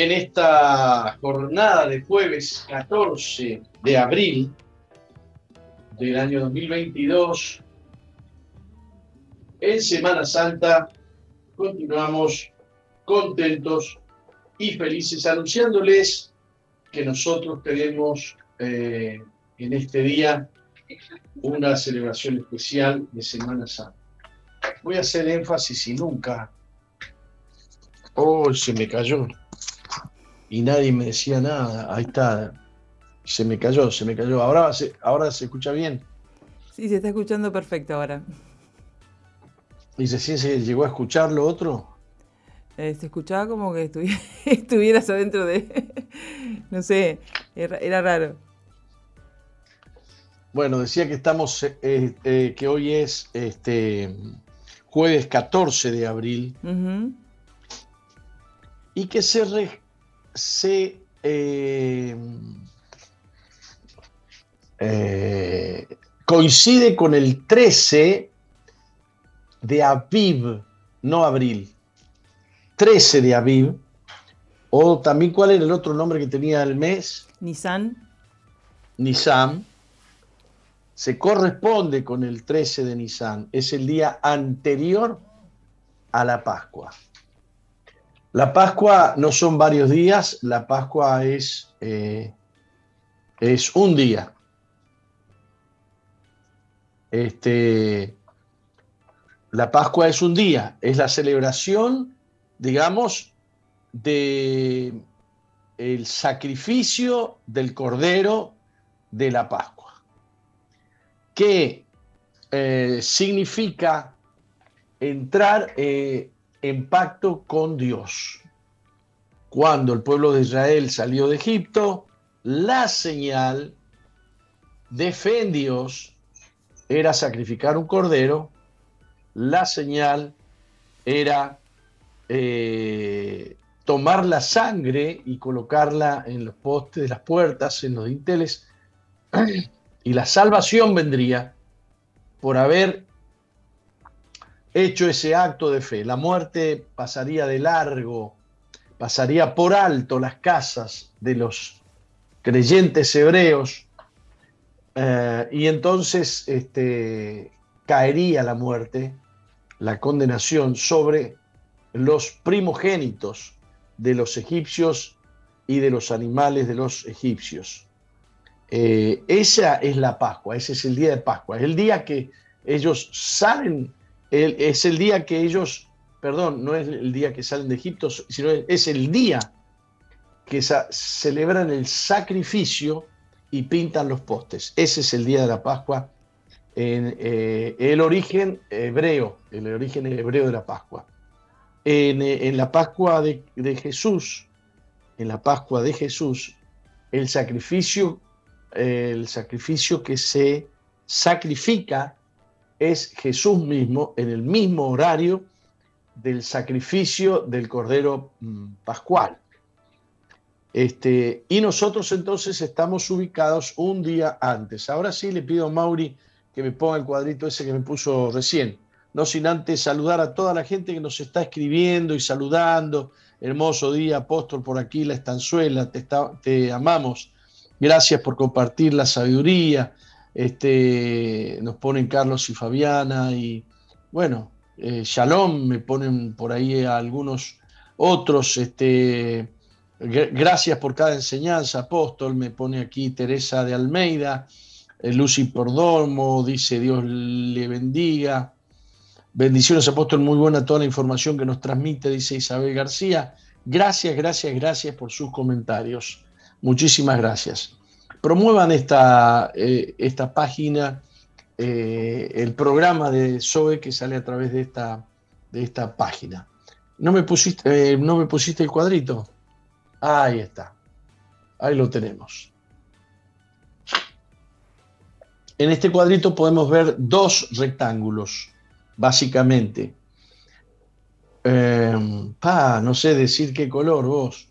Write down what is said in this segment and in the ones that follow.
En esta jornada de jueves 14 de abril del año 2022, en Semana Santa, continuamos contentos y felices anunciándoles que nosotros tenemos eh, en este día una celebración especial de Semana Santa. Voy a hacer énfasis y nunca. Oh, se me cayó. Y nadie me decía nada. Ahí está. Se me cayó, se me cayó. Ahora se, ahora se escucha bien. Sí, se está escuchando perfecto ahora. ¿Y se, se llegó a escuchar lo otro? Eh, se escuchaba como que estuvieras adentro de... no sé, era, raro. Bueno, decía que estamos, eh, eh, que hoy es este jueves 14 de abril y que se, se coincide con el 13 de Aviv, no abril. 13 de Aviv, o también cuál era el otro nombre que tenía el mes. Nisan. Nisan. Se corresponde con el 13 de Nisan. Es el día anterior a la Pascua. La Pascua no son varios días, la Pascua es, eh, es un día. Este, la Pascua es un día, es la celebración digamos, de el sacrificio del Cordero de la Pascua, que eh, significa entrar eh, en pacto con Dios. Cuando el pueblo de Israel salió de Egipto, la señal de fe era sacrificar un cordero, la señal era eh, tomar la sangre y colocarla en los postes de las puertas, en los dinteles, y la salvación vendría por haber hecho ese acto de fe. La muerte pasaría de largo, pasaría por alto las casas de los creyentes hebreos, eh, y entonces este, caería la muerte, la condenación sobre los primogénitos de los egipcios y de los animales de los egipcios. Eh, esa es la Pascua, ese es el día de Pascua, es el día que ellos salen, es el día que ellos, perdón, no es el día que salen de Egipto, sino es el día que celebran el sacrificio y pintan los postes. Ese es el día de la Pascua en eh, el origen hebreo, el origen hebreo de la Pascua en, la Pascua de, Jesús, en la Pascua de Jesús, el sacrificio, el sacrificio que se sacrifica es Jesús mismo en el mismo horario del sacrificio del Cordero mm, Pascual. Este, y nosotros entonces estamos ubicados un día antes. Ahora sí le pido a Mauri que me ponga el cuadrito ese que me puso recién no sin antes saludar a toda la gente que nos está escribiendo y saludando. Hermoso día, apóstol, por aquí, la estanzuela, te, te amamos. Gracias por compartir la sabiduría. Este, nos ponen Carlos y Fabiana y bueno, eh, Shalom, me ponen por ahí algunos otros. Este, gracias por cada enseñanza, apóstol, me pone aquí Teresa de Almeida. Eh, Lucy Pordomo dice Dios le bendiga. Bendiciones, apóstol, muy buena toda la información que nos transmite, dice Isabel García. Gracias, gracias, gracias por sus comentarios. Muchísimas gracias. Promuevan esta, eh, esta página, eh, el programa de SOE que sale a través de esta, de esta página. ¿No me, pusiste, eh, ¿No me pusiste el cuadrito? Ahí está. Ahí lo tenemos. En este cuadrito podemos ver dos rectángulos básicamente. No sé decir qué color vos.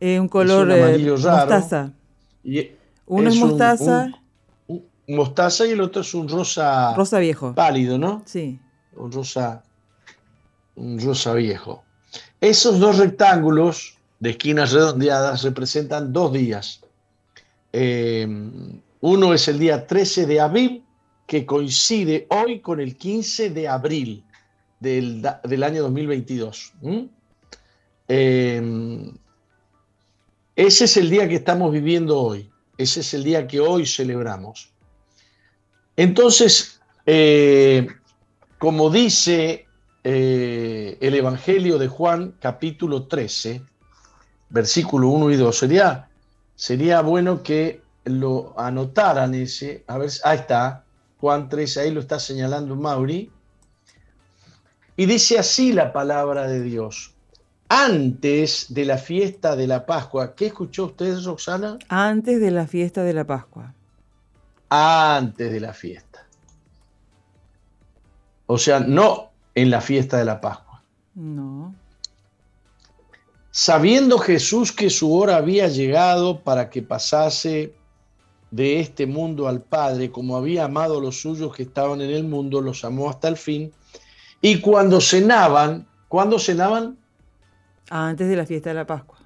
Un color eh, mostaza. Uno es, mostaza. Un, mostaza y el otro es un rosa. Rosa viejo. Pálido, ¿no? Sí. Un rosa. Un rosa viejo. Esos dos rectángulos de esquinas redondeadas representan dos días. Eh, uno es el día 13 de abril, que coincide hoy con el 15 de abril del, año 2022. Eh, ese es el día que estamos viviendo hoy. Ese es el día que hoy celebramos. Entonces, eh, como dice el Evangelio de Juan, capítulo 13, versículo 1 y 2. Sería, sería bueno que lo anotaran ese. A ver, ahí está, Juan 13, ahí lo está señalando Mauri. Y dice así la palabra de Dios. Antes de la fiesta de la Pascua, ¿qué escuchó usted, Roxana? Antes de la fiesta de la Pascua. Antes de la fiesta. O sea, no en la fiesta de la Pascua. No. Sabiendo Jesús que su hora había llegado para que pasase de este mundo al Padre, como había amado a los suyos que estaban en el mundo, los amó hasta el fin. Y cuando cenaban, ¿cuándo cenaban? Antes de la fiesta de la Pascua.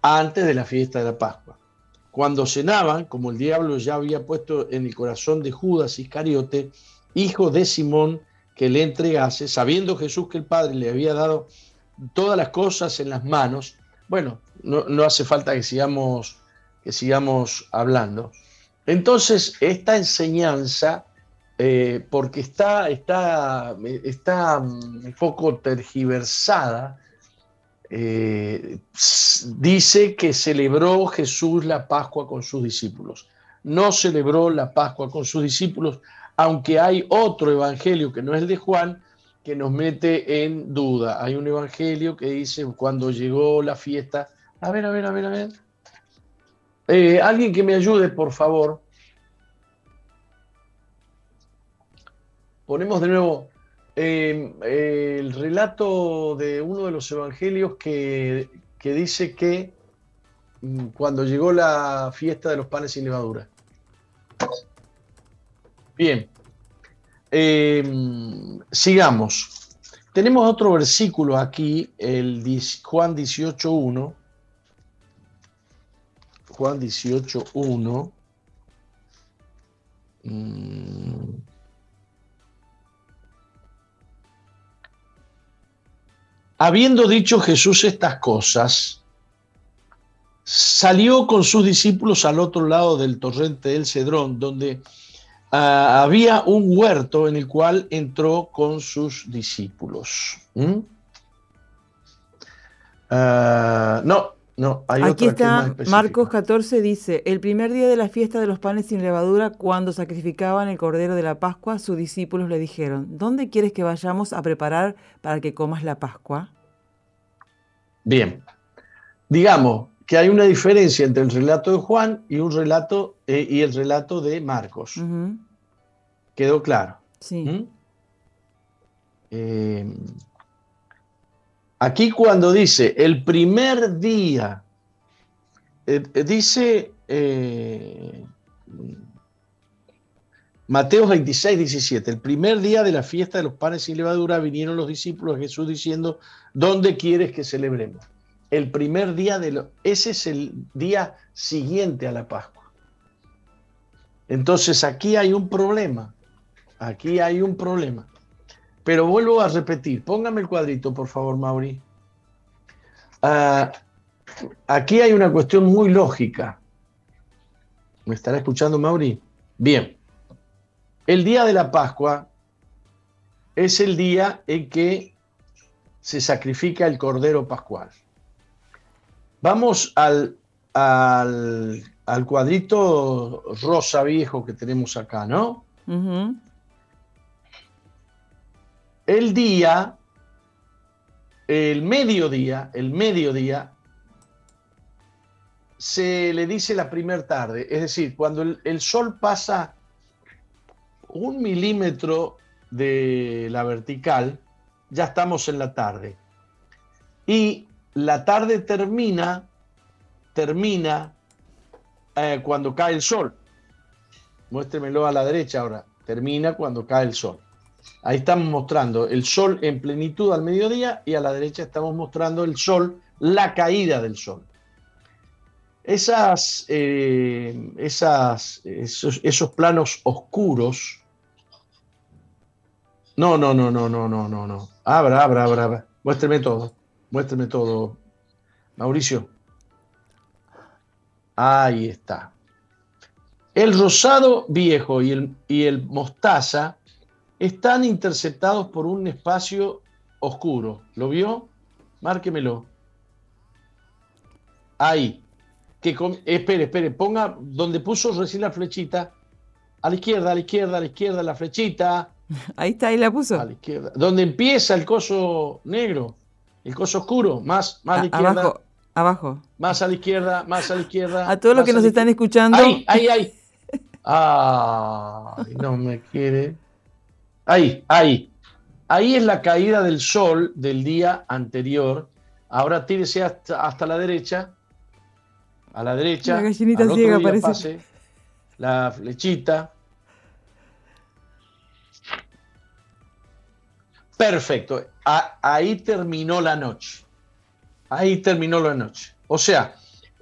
Antes de la fiesta de la Pascua. Cuando cenaban, como el diablo ya había puesto en el corazón de Judas Iscariote, hijo de Simón, que le entregase, sabiendo Jesús que el Padre le había dado todas las cosas en las manos, bueno, no, hace falta que sigamos, que sigamos hablando. Entonces, esta enseñanza, eh, porque está, está, está un poco tergiversada, eh, dice que celebró Jesús la Pascua con sus discípulos. No celebró la Pascua con sus discípulos, aunque hay otro evangelio que no es el de Juan, que nos mete en duda. Hay un evangelio que dice cuando llegó la fiesta. A ver, a ver, a ver, a ver. Eh, alguien que me ayude, por favor. Ponemos de nuevo em, el relato de uno de los evangelios que, que dice que mm, cuando llegó la fiesta de los panes sin levadura. Bien, Em, sigamos. Tenemos otro versículo aquí, el Juan 18.1. Juan 18.1. Mm. Habiendo dicho Jesús estas cosas, salió con sus discípulos al otro lado del torrente del Cedrón, donde Ah, había un huerto en el cual entró con sus discípulos. ¿Mm? Ah, no, no, hay Aquí está Marcos 14 dice, el primer día de la fiesta de los panes sin levadura, cuando sacrificaban el cordero de la Pascua, sus discípulos le dijeron, ¿dónde quieres que vayamos a preparar para que comas la Pascua? Bien, digamos que hay una diferencia entre el relato de Juan y un relato eh, y el relato de Marcos. ¿Quedó claro? Sí. ¿Mm? Eh, aquí cuando dice el primer día, eh, dice Mateo 26, 17, el primer día de la fiesta de los panes sin levadura vinieron los discípulos de Jesús diciendo, ¿dónde quieres que celebremos? el primer día de lo, ese es el día siguiente a la Pascua. Entonces aquí hay un problema, aquí hay un problema. Pero vuelvo a repetir, póngame el cuadrito, por favor, Mauri. Ah, aquí hay una cuestión muy lógica. ¿Me estará escuchando, Mauri? Bien. El día de la Pascua es el día en que se sacrifica el Cordero Pascual. Vamos al, al, cuadrito rosa viejo que tenemos acá, ¿no? El día, el mediodía, el mediodía, se le dice la primera tarde, es decir, cuando el, sol pasa un milímetro de la vertical, ya estamos en la tarde. Y la tarde termina, termina eh, cuando cae el sol. Muéstremelo a la derecha ahora. Termina cuando cae el sol. Ahí estamos mostrando el sol en plenitud al mediodía y a la derecha estamos mostrando el sol, la caída del sol. Esas, eh, esas, esos, esos, planos oscuros. No, no, no, no, no, no, no, no. Abra, abra, abra. Muéstreme todo. Muéstreme todo. Mauricio. Ahí está. El rosado viejo y el, y el mostaza están interceptados por un espacio oscuro. ¿Lo vio? Márquemelo. Ahí que espere, espere, ponga donde puso recién la flechita, a la izquierda, a la izquierda, a la izquierda, la flechita. Ahí está, ahí la puso. A la izquierda. Donde empieza el coso negro, el coso oscuro, más, más a, la izquierda. Abajo, abajo. Más a la izquierda, más a la izquierda. A todos los que nos están escuchando. Ahí, ahí, ahí. Ay, no me quiere. Ahí, ahí. Ahí es la caída del sol del día anterior. Ahora tírese hasta, hasta la derecha a la derecha, la gallinita ciega parece. Pase, la flechita. Perfecto. ahí terminó la noche. Ahí terminó la noche. O sea,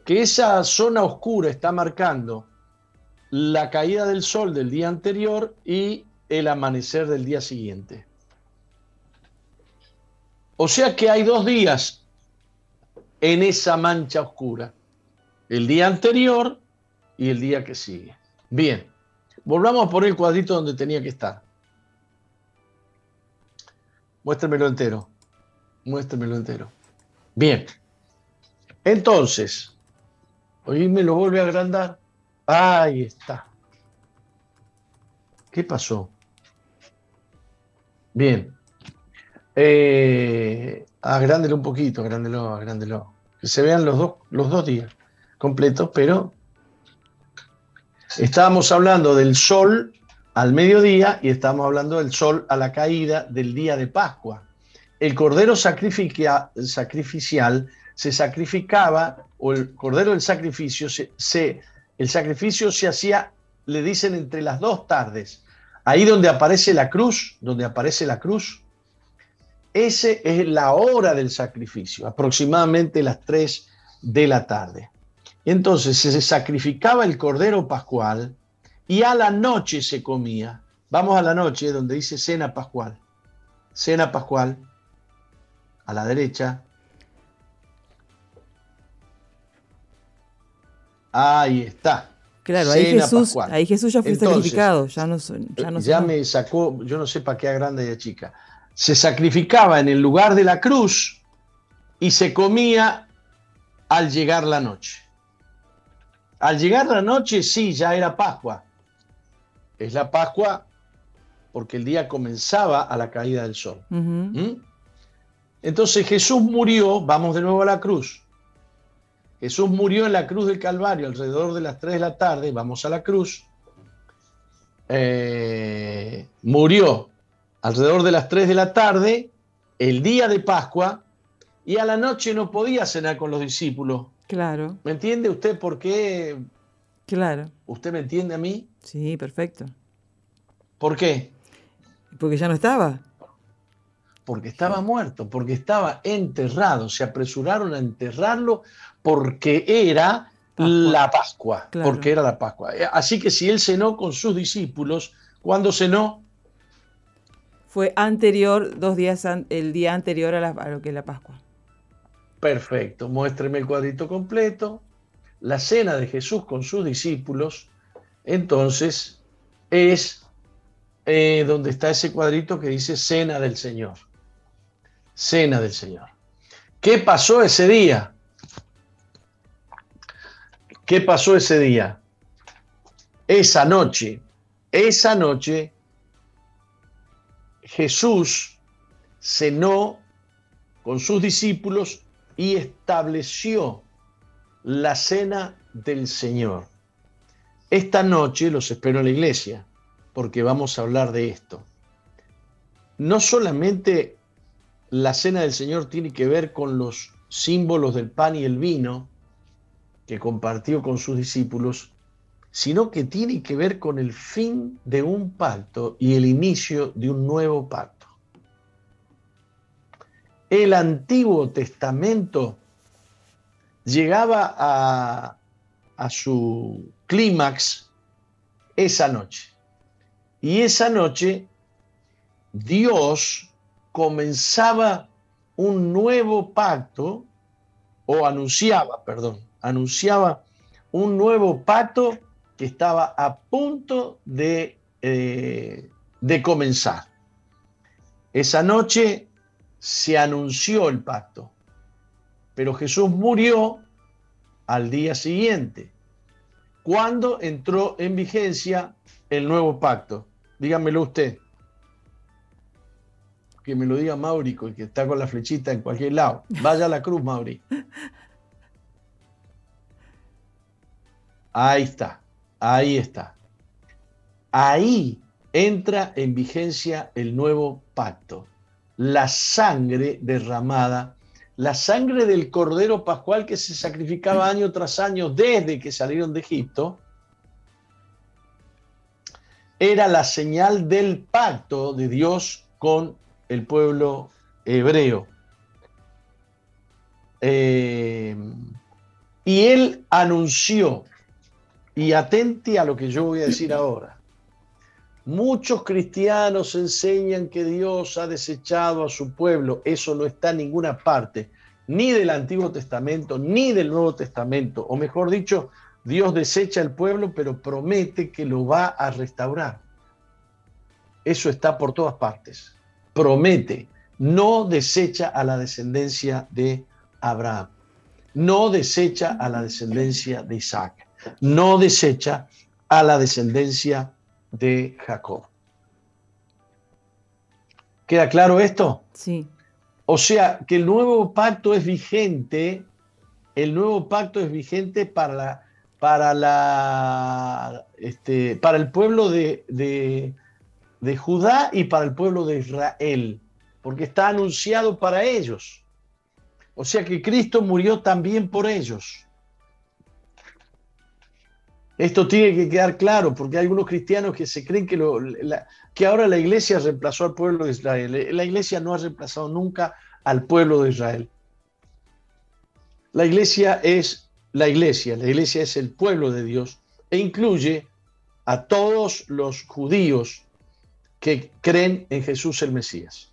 que esa zona oscura está marcando la caída del sol del día anterior y el amanecer del día siguiente. O sea que hay dos días en esa mancha oscura el día anterior y el día que sigue. Bien, volvamos a poner el cuadrito donde tenía que estar. Muéstremelo entero. Muéstremelo entero. Bien. Entonces, hoy me lo vuelve a agrandar. Ahí está. ¿Qué pasó? Bien. Eh, agrándelo un poquito, agrándelo, agrándelo. Que se vean los dos, los dos días completos, pero estábamos hablando del sol al mediodía y estamos hablando del sol a la caída del día de Pascua. El cordero sacrificial se sacrificaba, o el cordero del sacrificio, se, el sacrificio se hacía, le dicen, entre las dos tardes. Ahí donde aparece la cruz, donde aparece la cruz, ese es la hora del sacrificio, aproximadamente las 3 de la tarde. Entonces se sacrificaba el cordero pascual y a la noche se comía. Vamos a la noche donde dice cena pascual. Cena pascual, a la derecha. Ahí está. Claro, ahí Jesús, ahí Jesús, ya fue sacrificado, ya no, ya no Ya me sacó, yo no sé para qué grande y chica. Se sacrificaba en el lugar de la cruz y se comía al llegar la noche. Al llegar la noche, sí, ya era Pascua. Es la Pascua porque el día comenzaba a la caída del sol. ¿Mm? Entonces Jesús murió, vamos de nuevo a la cruz. Jesús murió en la cruz del Calvario alrededor de las 3 de la tarde, vamos a la cruz. Eh, murió alrededor de las 3 de la tarde, el día de Pascua, y a la noche no podía cenar con los discípulos Claro. ¿Me entiende usted por qué? Claro. ¿Usted me entiende a mí? Sí, perfecto. ¿Por qué? Porque ya no estaba. Porque estaba muerto, porque estaba enterrado. Se apresuraron a enterrarlo porque era la Pascua. Porque era la Pascua. Así que si él cenó con sus discípulos, ¿cuándo cenó? Fue anterior, dos días, el día anterior a, a lo que es la Pascua. Perfecto, muéstreme el cuadrito completo. La cena de Jesús con sus discípulos, entonces, es eh, donde está ese cuadrito que dice cena del Señor. Cena del Señor. ¿Qué pasó ese día? ¿Qué pasó ese día? Esa noche, esa noche, Jesús cenó con sus discípulos y estableció la cena del Señor. Esta noche los espero en la iglesia, porque vamos a hablar de esto. No solamente la cena del Señor tiene que ver con los símbolos del pan y el vino que compartió con sus discípulos, sino que tiene que ver con el fin de un pacto y el inicio de un nuevo pacto. El Antiguo Testamento llegaba a, a su clímax esa noche. Y esa noche Dios comenzaba un nuevo pacto, o anunciaba, perdón, anunciaba un nuevo pacto que estaba a punto de, eh, de comenzar. Esa noche se anunció el pacto, pero Jesús murió al día siguiente, cuando entró en vigencia el nuevo pacto. Dígamelo usted que me lo diga Mauri, que está con la flechita en cualquier lado. Vaya a la cruz, Mauri. Ahí está, ahí está. Ahí entra en vigencia el nuevo pacto. La sangre derramada, la sangre del Cordero Pascual que se sacrificaba año tras año desde que salieron de Egipto, era la señal del pacto de Dios con el pueblo hebreo. Eh, y él anunció, y atente a lo que yo voy a decir ahora, muchos cristianos enseñan que Dios ha desechado a su pueblo, eso no está en ninguna parte, ni del Antiguo Testamento, ni del Nuevo Testamento, o mejor dicho, Dios desecha el pueblo, pero promete que lo va a restaurar. Eso está por todas partes promete, no desecha a la descendencia de Abraham, no desecha a la descendencia de Isaac, no desecha a la descendencia de Jacob. ¿Queda claro esto? Sí. O sea que el nuevo pacto es vigente, el nuevo pacto es vigente para la, para la, este, para el pueblo de, de Judá y para el pueblo de Israel, porque está anunciado para ellos. O sea que Cristo murió también por ellos. Esto tiene que quedar claro, porque hay algunos cristianos que se creen que, que ahora la iglesia reemplazó al pueblo de Israel. La iglesia no ha reemplazado nunca al pueblo de Israel. La iglesia es la iglesia, la iglesia es el pueblo de Dios e incluye a todos los judíos que creen en Jesús el Mesías.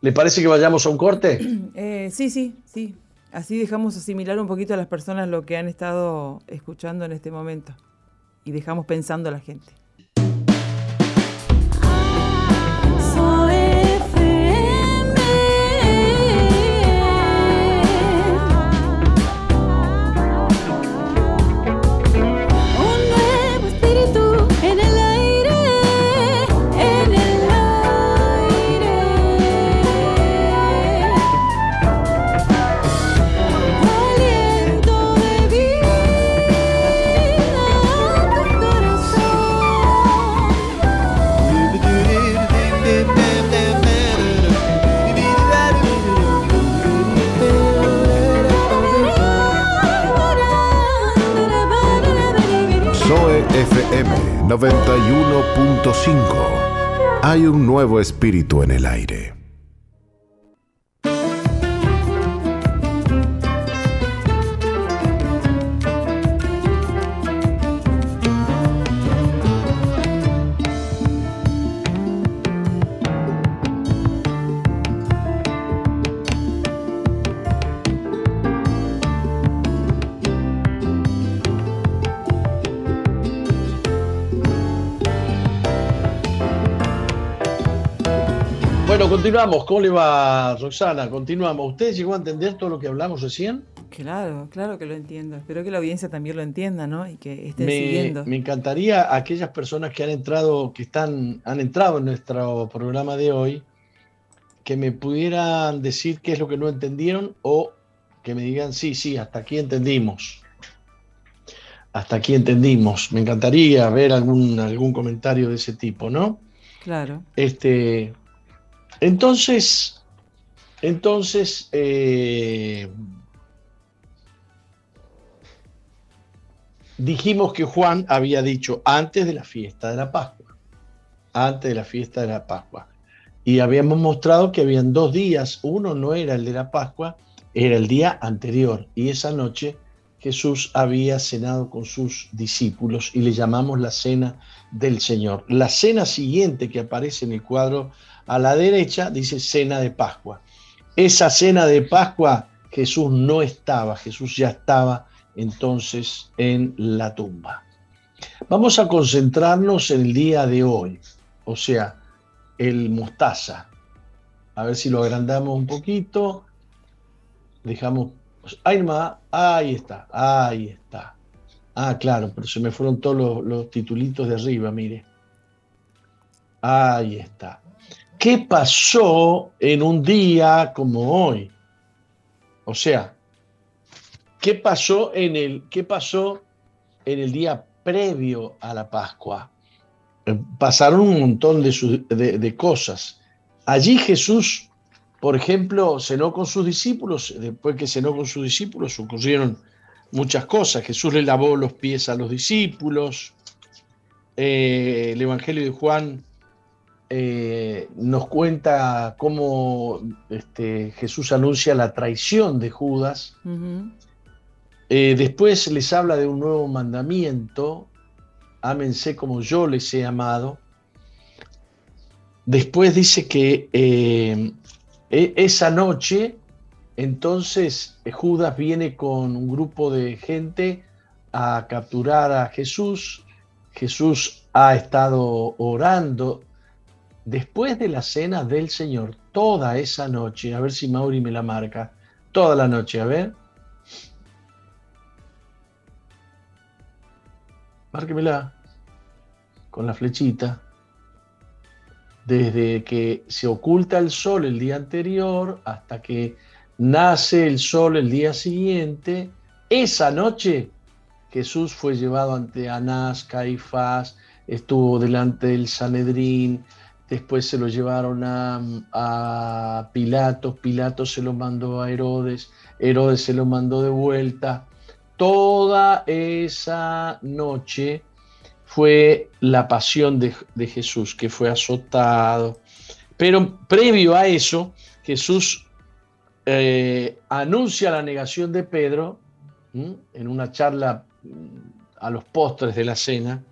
¿Le parece que vayamos a un corte? Eh, sí, sí, sí. Así dejamos asimilar un poquito a las personas lo que han estado escuchando en este momento y dejamos pensando a la gente. FM 91.5. Hay un nuevo espíritu en el aire. Continuamos. ¿Cómo le va, Roxana? Continuamos. ¿Usted llegó a entender todo lo que hablamos recién? Claro, claro que lo entiendo. Espero que la audiencia también lo entienda, ¿no? Y que esté siguiendo. Me encantaría a aquellas personas que han entrado, que están, han entrado en nuestro programa de hoy, que me pudieran decir qué es lo que no entendieron o que me digan, sí, sí, hasta aquí entendimos. Hasta aquí entendimos. Me encantaría ver algún, algún comentario de ese tipo, ¿no? Claro. Este, entonces, entonces, eh, dijimos que Juan había dicho antes de la fiesta de la Pascua, antes de la fiesta de la Pascua. Y habíamos mostrado que habían dos días, uno no era el de la Pascua, era el día anterior. Y esa noche Jesús había cenado con sus discípulos y le llamamos la cena del Señor. La cena siguiente que aparece en el cuadro a la derecha dice cena de Pascua. Esa cena de Pascua Jesús no estaba, Jesús ya estaba entonces en la tumba. Vamos a concentrarnos en el día de hoy, o sea, el mostaza. A ver si lo agrandamos un poquito. Dejamos. Ahí, ahí está, ahí está. Ah, claro, pero se me fueron todos los titulitos de arriba, mire. Ahí está. ¿Qué pasó en un día como hoy? O sea, ¿qué pasó en el, qué pasó en el día previo a la Pascua? Eh, pasaron un montón de, cosas. Allí Jesús, por ejemplo, cenó con sus discípulos. Después que cenó con sus discípulos ocurrieron muchas cosas. Jesús le lavó los pies a los discípulos. Eh, el Evangelio de Juan eh, nos cuenta cómo este, Jesús anuncia la traición de Judas. Eh, después les habla de un nuevo mandamiento, ámense como yo les he amado. Después dice que eh, e, esa noche, entonces Judas viene con un grupo de gente a capturar a Jesús. Jesús ha estado orando después de la cena del Señor, toda esa noche, a ver si Mauri me la marca, toda la noche, a ver. Márquemela con la flechita. Desde que se oculta el sol el día anterior hasta que nace el sol el día siguiente, esa noche Jesús fue llevado ante Anás, Caifás, estuvo delante del Sanedrín, después se lo llevaron a, Pilatos, Pilatos se lo mandó a Herodes, Herodes se lo mandó de vuelta. Toda esa noche fue la pasión de, Jesús, que fue azotado. Pero previo a eso, Jesús eh, anuncia la negación de Pedro en una charla a los postres de la cena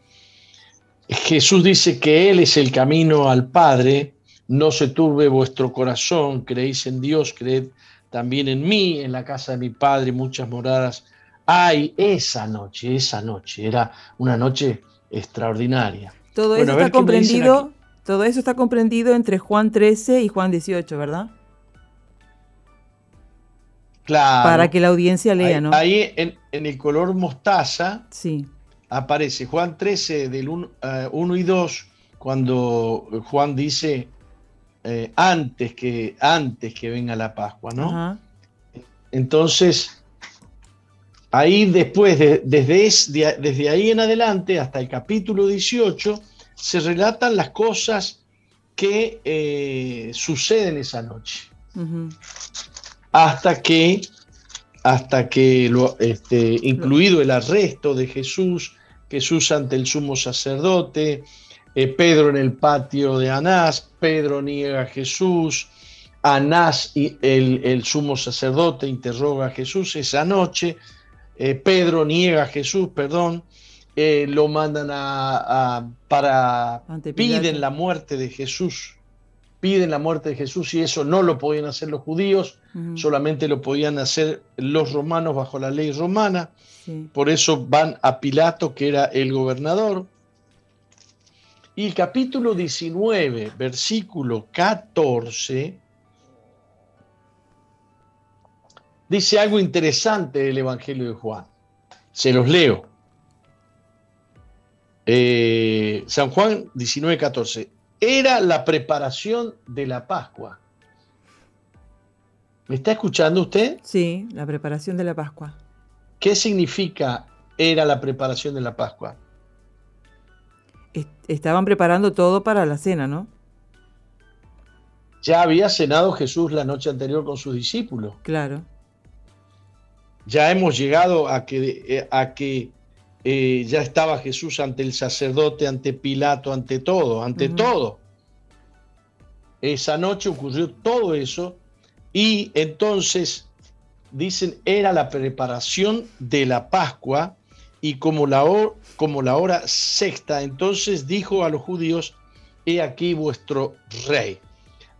Jesús dice que Él es el camino al Padre, no se turbe vuestro corazón, creéis en Dios, creed también en mí, en la casa de mi Padre muchas moradas. Hay esa noche, esa noche, era una noche extraordinaria. Todo eso está comprendido, todo eso está comprendido entre Juan 13 y Juan 18, ¿verdad? Claro. Para que la audiencia lea, ¿no? Ahí en, en el color mostaza. Sí aparece Juan 13 del 1, eh, y 2, cuando Juan dice eh, antes, que, antes que venga la Pascua, ¿no? Entonces, ahí después, desde, desde ahí en adelante hasta el capítulo 18, se relatan las cosas que eh, suceden esa noche. Hasta que, hasta que lo, este, incluido el arresto de Jesús, Jesús ante el sumo sacerdote, eh, Pedro en el patio de Anás, Pedro niega a Jesús, Anás y el, sumo sacerdote interroga a Jesús esa noche, eh, Pedro niega a Jesús, perdón, eh, lo mandan a, para, piden la muerte de Jesús, piden la muerte de Jesús y eso no lo podían hacer los judíos, solamente lo podían hacer los romanos bajo la ley romana. Por eso van a Pilato, que era el gobernador. Y el capítulo 19, versículo 14, dice algo interesante del Evangelio de Juan. Se los leo. Eh, San Juan 19, 14. Era la preparación de la Pascua. ¿Me está escuchando usted? Sí, la preparación de la Pascua. ¿Qué significa era la preparación de la Pascua? Estaban preparando todo para la cena, ¿no? Ya había cenado Jesús la noche anterior con sus discípulos. Claro. Ya hemos llegado a que, eh, a que eh, ya estaba Jesús ante el sacerdote, ante Pilato, ante todo, ante todo. Esa noche ocurrió todo eso y entonces dicen era la preparación de la Pascua y como la, como la hora sexta, entonces dijo a los judíos, he aquí vuestro rey.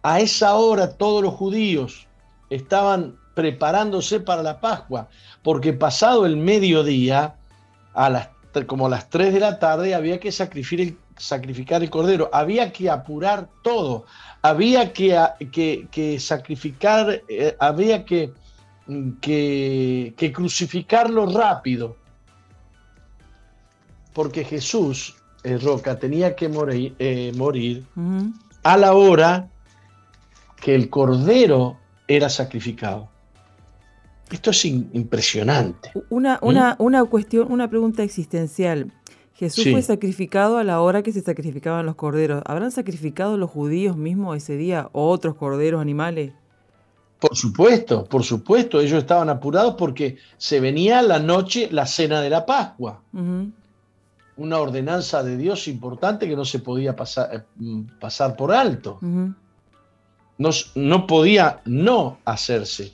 A esa hora todos los judíos estaban preparándose para la Pascua, porque pasado el mediodía, a las, como a las 3 de la tarde, había que sacrificar el, sacrificar el cordero, había que apurar todo, había que, que, sacrificar, eh, había que, que, que, crucificarlo rápido, porque Jesús, el Roca, tenía que morir, eh, morir a la hora que el cordero era sacrificado. Esto es impresionante. Una, ¿Mm? una, una, cuestión, una pregunta existencial. Jesús fue sacrificado a la hora que se sacrificaban los corderos. ¿Habrán sacrificado los judíos mismos ese día o otros corderos, animales? Por supuesto, por supuesto. Ellos estaban apurados porque se venía la noche la cena de la Pascua. Una ordenanza de Dios importante que no se podía pasar, eh, pasar por alto. no, no, podía no hacerse.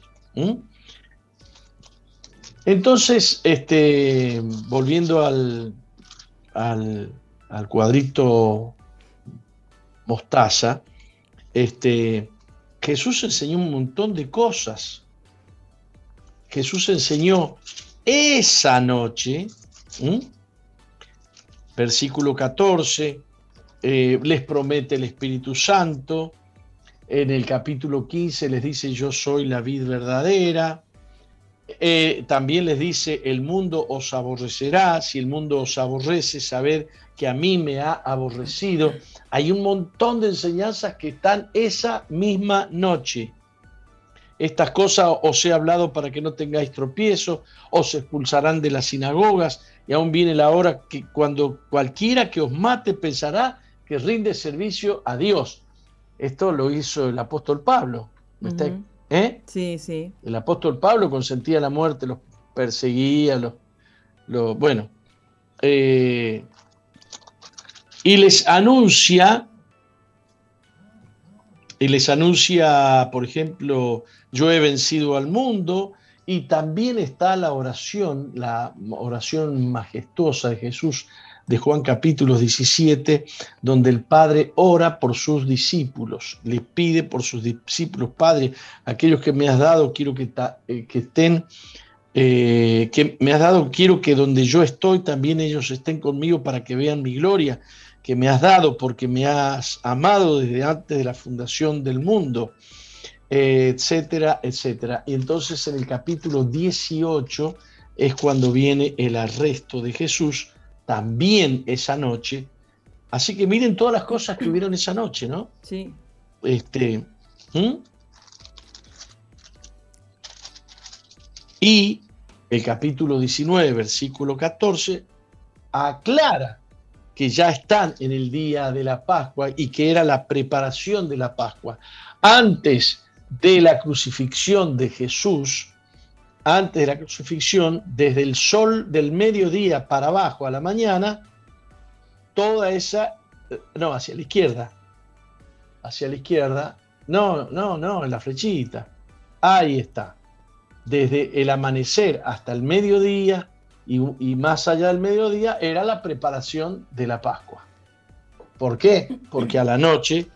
Entonces, este, volviendo al, al, cuadrito mostaza, este, Jesús enseñó un montón de cosas. Jesús enseñó esa noche, versículo 14, eh, les promete el Espíritu Santo, en el capítulo 15 les dice yo soy la vid verdadera, eh, también les dice, el mundo os aborrecerá, si el mundo os aborrece, saber que a mí me ha aborrecido. Hay un montón de enseñanzas que están esa misma noche. Estas cosas os he hablado para que no tengáis tropiezo, os expulsarán de las sinagogas, y aún viene la hora que cuando cualquiera que os mate pensará que rinde servicio a Dios. Esto lo hizo el apóstol Pablo. ¿Me ¿Eh? Sí, sí. El apóstol Pablo consentía la muerte, los perseguía, los, bueno. Eh, y les anuncia, y les anuncia, por ejemplo, yo he vencido al mundo, y también está la oración, la oración majestuosa de Jesús de Juan capítulo 17, donde el Padre ora por sus discípulos, le pide por sus discípulos, Padre, aquellos que me has dado, quiero que, eh, que estén, eh, que me has dado, quiero que donde yo estoy también ellos estén conmigo para que vean mi gloria que me has dado porque me has amado desde antes de la fundación del mundo, etcétera, etcétera. Y entonces en el capítulo 18 es cuando viene el arresto de Jesús también esa noche. Así que miren todas las cosas que hubieron esa noche, ¿no? Sí. Este, Y el capítulo 19, versículo 14, aclara que ya están en el día de la Pascua y que era la preparación de la Pascua. Antes de la crucifixión de Jesús, antes de la crucifixión, desde el sol del mediodía para abajo a la mañana, toda esa, no, hacia la izquierda, hacia la izquierda, no, no, no, en la flechita, ahí está, desde el amanecer hasta el mediodía y, más allá del mediodía era la preparación de la Pascua. ¿Por qué? Porque a la noche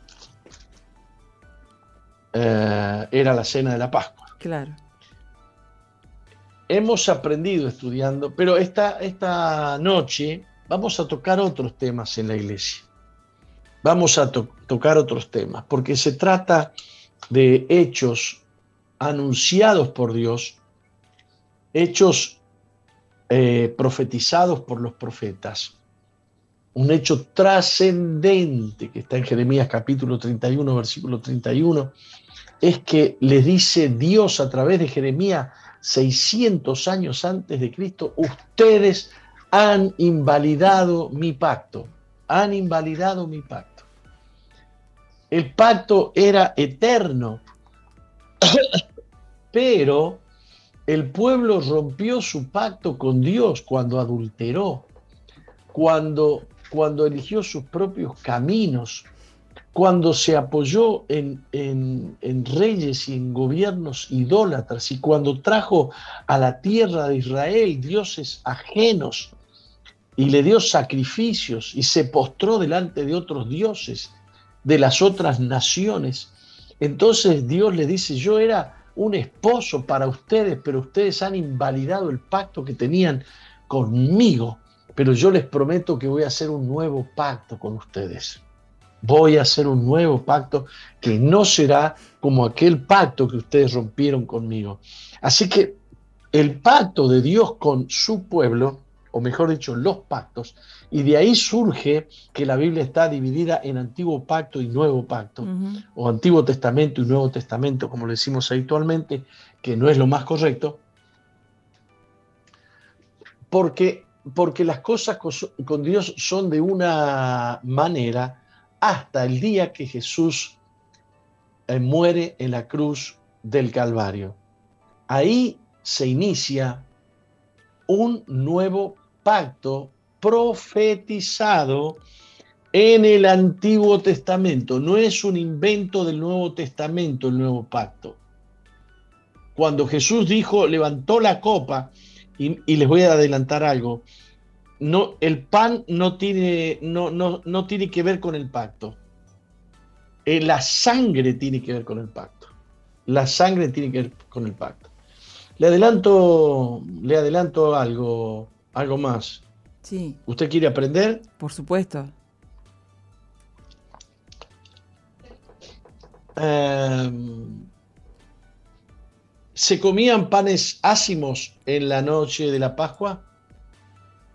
eh, era la cena de la Pascua. Claro hemos aprendido estudiando, pero esta, esta noche vamos a tocar otros temas en la iglesia. Vamos a tocar otros temas, porque se trata de hechos anunciados por Dios, hechos eh, profetizados por los profetas. Un hecho trascendente que está en Jeremías capítulo 31, versículo 31, es que le dice Dios a través de Jeremías, 600 años antes de Cristo, ustedes han invalidado mi pacto, han invalidado mi pacto. El pacto era eterno, pero el pueblo rompió su pacto con Dios cuando adulteró, cuando, cuando eligió sus propios caminos, cuando se apoyó en, en, reyes y en gobiernos idólatras y cuando trajo a la tierra de Israel dioses ajenos y le dio sacrificios y se postró delante de otros dioses de las otras naciones. Entonces Dios le dice, yo era un esposo para ustedes, pero ustedes han invalidado el pacto que tenían conmigo, pero yo les prometo que voy a hacer un nuevo pacto con ustedes voy a hacer un nuevo pacto que no será como aquel pacto que ustedes rompieron conmigo. Así que el pacto de Dios con su pueblo, o mejor dicho, los pactos, y de ahí surge que la Biblia está dividida en antiguo pacto y nuevo pacto, o antiguo testamento y nuevo testamento, como le decimos habitualmente, que no es lo más correcto, porque, porque las cosas con Dios son de una manera hasta el día que Jesús eh, muere en la cruz del Calvario. Ahí se inicia un nuevo pacto profetizado en el Antiguo Testamento. No es un invento del Nuevo Testamento el nuevo pacto. Cuando Jesús dijo, levantó la copa, y, y les voy a adelantar algo, no, el pan no tiene, no, no, tiene que ver con el pacto. Eh, la sangre tiene que ver con el pacto. La sangre tiene que ver con el pacto. Le adelanto, le adelanto algo, algo más. Sí. ¿Usted quiere aprender? Por supuesto. Em, ¿Se comían panes ácimos en la noche de la Pascua?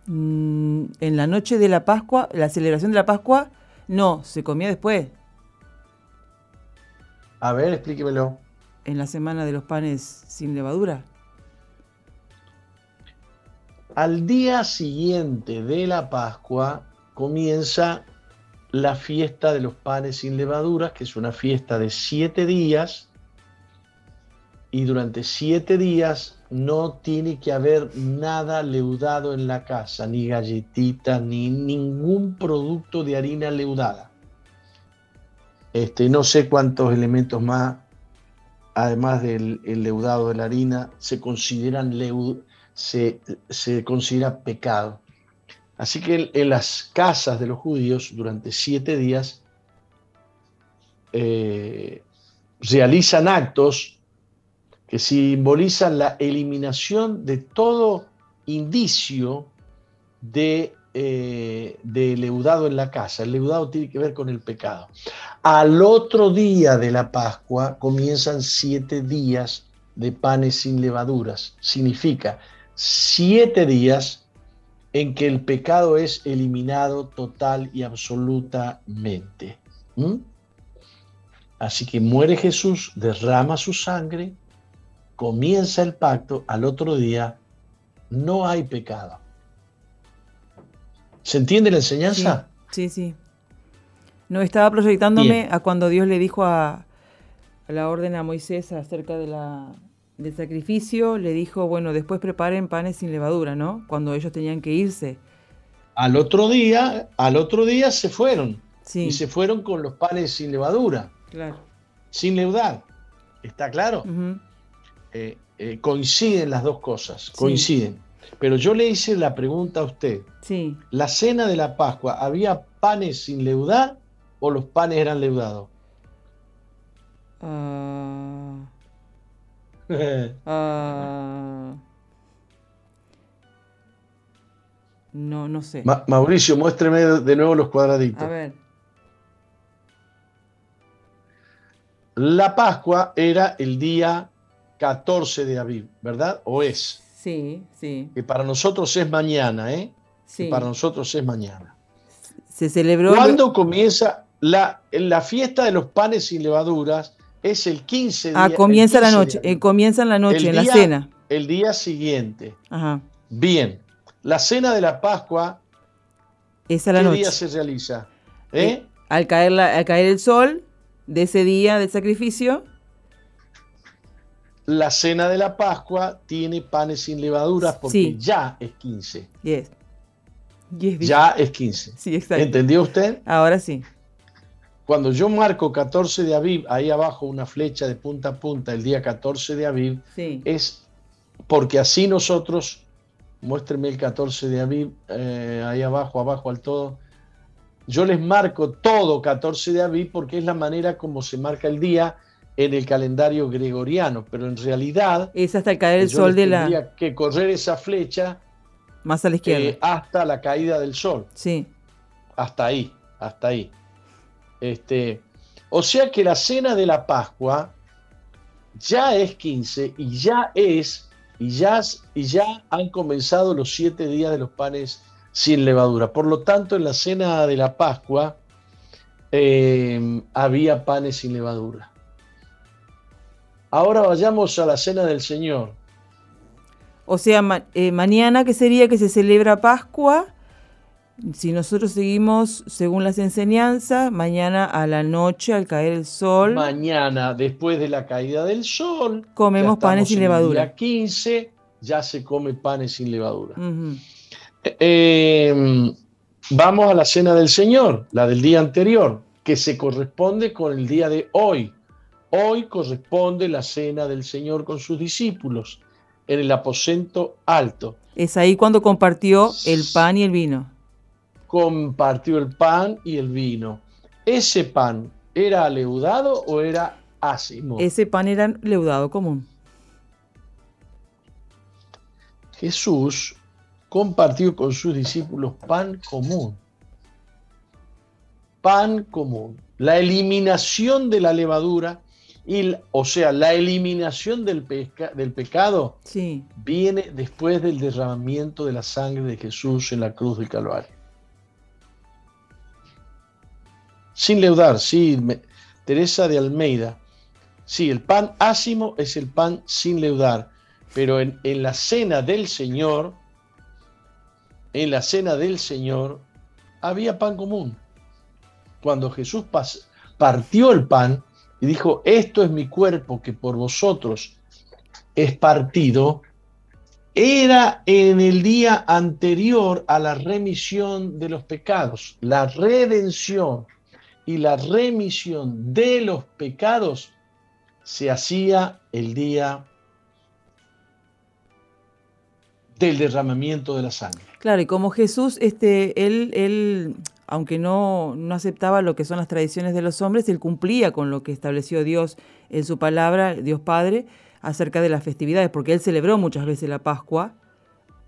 Mm, en la noche de la Pascua, la celebración de la Pascua, no, se comía después. A ver, explíquemelo. En la semana de los panes sin levadura. Al día siguiente de la Pascua comienza la fiesta de los panes sin levadura, que es una fiesta de siete días, y durante siete días no tiene que haber nada leudado en la casa, ni galletita, ni ningún producto de harina leudada. Este, no sé cuántos elementos más, además del leudado de la harina, se consideran se, considera pecado. Así que en las casas de los judíos durante siete días eh, realizan actos que simbolizan la eliminación de todo indicio de, eh, de, leudado en la casa. El leudado tiene que ver con el pecado. Al otro día de la Pascua comienzan siete días de panes sin levaduras. Significa siete días en que el pecado es eliminado total y absolutamente. ¿Mm? Así que muere Jesús, derrama su sangre, comienza el pacto, al otro día no hay pecado. ¿Se entiende la enseñanza? Sí, sí. No, estaba proyectándome a cuando Dios le dijo a, la orden a Moisés acerca de la, del sacrificio, le dijo, bueno, después preparen panes sin levadura, ¿no? Cuando ellos tenían que irse. Al otro día, al otro día se fueron. Sí. Y se fueron con los panes sin levadura. Claro. Sin leudar. ¿Está claro? Eh, eh, coinciden las dos cosas, coinciden. Pero yo le hice la pregunta a usted. Sí. ¿La cena de la Pascua había panes sin leudar o los panes eran leudados? Ah. Ah. no, no sé. Mauricio, muéstreme de nuevo los cuadraditos. A ver. La Pascua era el día 14 de abril, ¿verdad? ¿O es? Sí, sí. Que para nosotros es mañana, ¿eh? Sí. para nosotros es mañana. Se celebró. ¿Cuándo comienza la, la fiesta de los panes sin levaduras? Es el 15 de Ah, comienza la noche, eh, comienza en la noche, en la cena. El día siguiente. Ajá. Bien. La cena de la Pascua. Es a la ¿Qué noche. día se realiza? ¿Eh? Eh, al, caer al caer el sol de ese día del sacrificio la cena de la Pascua tiene panes sin levaduras porque Sí. ya es 15. Yes. Yes, Ya es 15. Sí, exacto. ¿Entendió usted? Ahora sí. Cuando yo marco 14 de Aviv, ahí abajo una flecha de punta a punta, el día 14 de Aviv, Sí. es porque así nosotros, muéstreme el 14 de Aviv, eh, ahí abajo, abajo al todo, yo les marco todo 14 de Aviv porque es la manera como se marca el día en el calendario gregoriano, pero en realidad Es hasta el caer el sol de la... tendría que correr esa flecha Más a la izquierda. eh, hasta la caída del sol. sí. hasta ahí, hasta ahí. Este, o sea que la cena de la Pascua ya es 15 y ya es, y ya, y ya han comenzado los siete días de los panes sin levadura. Por lo tanto, en la cena de la Pascua eh, había panes sin levadura. Ahora vayamos a la cena del Señor. O sea, ma- eh, mañana que sería que se celebra Pascua, si nosotros seguimos según las enseñanzas, mañana a la noche al caer el sol, Mañana, después de la caída del sol, Comemos panes sin en el levadura. día 15 ya se come panes sin levadura. Eh, vamos a la cena del Señor, la del día anterior, que se corresponde con el día de hoy. Hoy corresponde la cena del Señor con sus discípulos en el aposento alto. es ahí cuando compartió el pan y el vino. Compartió el pan y el vino. ¿Ese pan era leudado o era ácimo? Ese pan era leudado común. Jesús compartió con sus discípulos pan común. Pan común. La eliminación de la levadura, y, o sea, la eliminación del, pesca- del pecado Sí. viene después del derramamiento de la sangre de Jesús en la cruz del Calvario. Sin leudar, sí, me- Teresa de Almeida. Sí, el pan ácimo es el pan sin leudar, pero en, en la cena del Señor, en la cena del Señor, había pan común. Cuando Jesús pas- partió el pan y dijo, esto es mi cuerpo que por vosotros es partido, era en el día anterior a la remisión de los pecados. La redención y la remisión de los pecados se hacía el día del derramamiento de la sangre. Claro, y como Jesús, este, él, él, aunque no, no aceptaba lo que son las tradiciones de los hombres, él cumplía con lo que estableció Dios en su palabra, Dios Padre, acerca de las festividades, porque él celebró muchas veces la Pascua.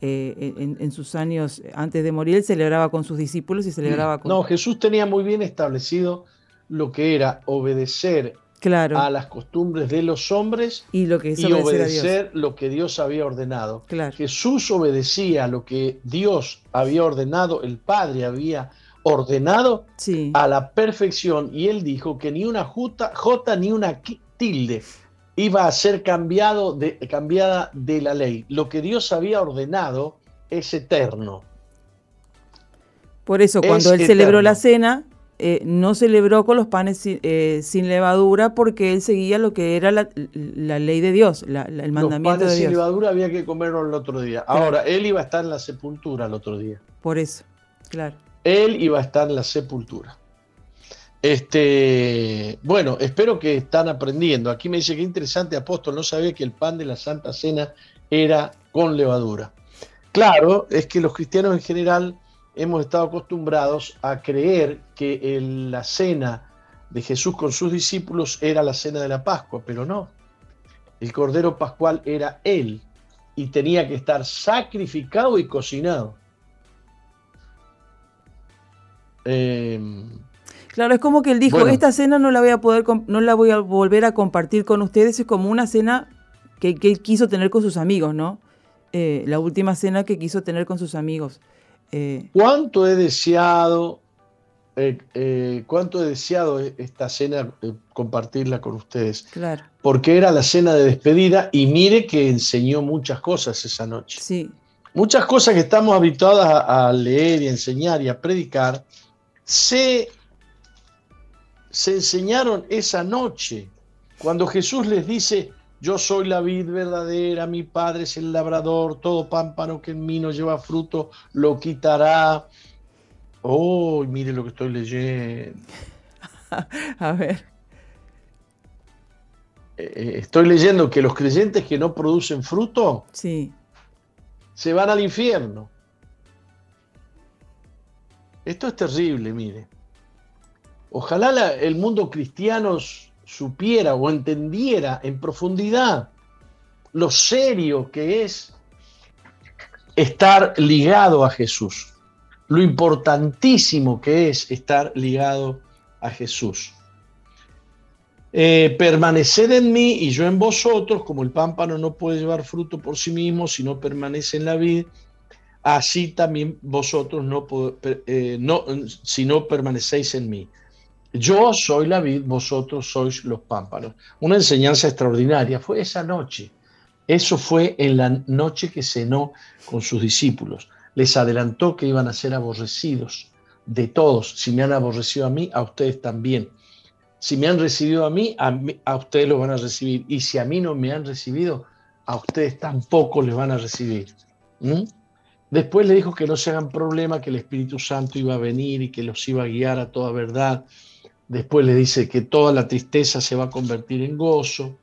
eh, en, en sus años antes de morir, él celebraba con sus discípulos y celebraba con... No, Jesús tenía muy bien establecido lo que era obedecer claro, a las costumbres de los hombres y lo que es y obedecer, lo que Dios había ordenado. Claro. Jesús obedecía lo que Dios había ordenado, el Padre había ordenado Sí, a la perfección y él dijo que ni una jota, jota ni una tilde iba a ser cambiado de, cambiada de la ley. Lo que Dios había ordenado es eterno. por eso cuando es él celebró la cena, eh, no celebró con los panes sin, eh, sin levadura porque él seguía lo que era la, la ley de Dios, la- la- el Los mandamiento panes de sin levadura había que comerlos el otro día. Claro. Ahora, él iba a estar en la sepultura el otro día. Por eso, claro. Él iba a estar en la sepultura. Este, bueno, espero que están aprendiendo. Aquí me dice que interesante, apóstol, no sabía que el pan de la Santa Cena era con levadura. Claro, es que los cristianos en general hemos estado acostumbrados a creer que la cena de Jesús con sus discípulos era la cena de la Pascua, pero no. El Cordero Pascual era Él y tenía que estar sacrificado y cocinado. Eh, Claro, es como que él dijo, Bueno. esta cena no la voy a poder, no la voy a volver a compartir con ustedes, es como una cena que, que él quiso tener con sus amigos, ¿no? Eh, la última cena que quiso tener con sus amigos. Eh, ¿Cuánto he deseado, eh, cuánto he deseado esta cena compartirla con ustedes? claro, Porque era la cena de despedida y mire que enseñó muchas cosas esa noche. sí, Muchas cosas que estamos habituados a, a leer y a enseñar y a predicar se, se enseñaron esa noche. Cuando Jesús les dice, yo soy la vid verdadera, mi padre es el labrador, todo pámpano que en mí no lleva fruto lo quitará. Oh, mire lo que estoy leyendo. A ver. Eh, eh, estoy leyendo que los creyentes que no producen fruto Sí. se van al infierno. Esto es terrible, mire. Ojalá el mundo cristiano supiera o entendiera en profundidad lo serio que es estar ligado a Jesús, lo importantísimo que es estar ligado a Jesús. Eh, permaneced en mí y yo en vosotros, como el pámpano no puede llevar fruto por sí mismo si no permanece en la vid, así también vosotros no, eh, no, si no permanecéis en mí. Yo soy la vid, vosotros sois los pámpanos. Una enseñanza extraordinaria. Fue esa noche. Eso fue en la noche que cenó con sus discípulos. Les adelantó que iban a ser aborrecidos de todos. Si me han aborrecido a mí, a ustedes también. Si me han recibido a mí, a, mí- a ustedes lo van a recibir. Y si a mí no me han recibido, a ustedes tampoco les van a recibir. ¿Mm? Después le dijo que no se hagan problema, que el Espíritu Santo iba a venir y que los iba a guiar a toda verdad. Después le dice que toda la tristeza se va a convertir en gozo.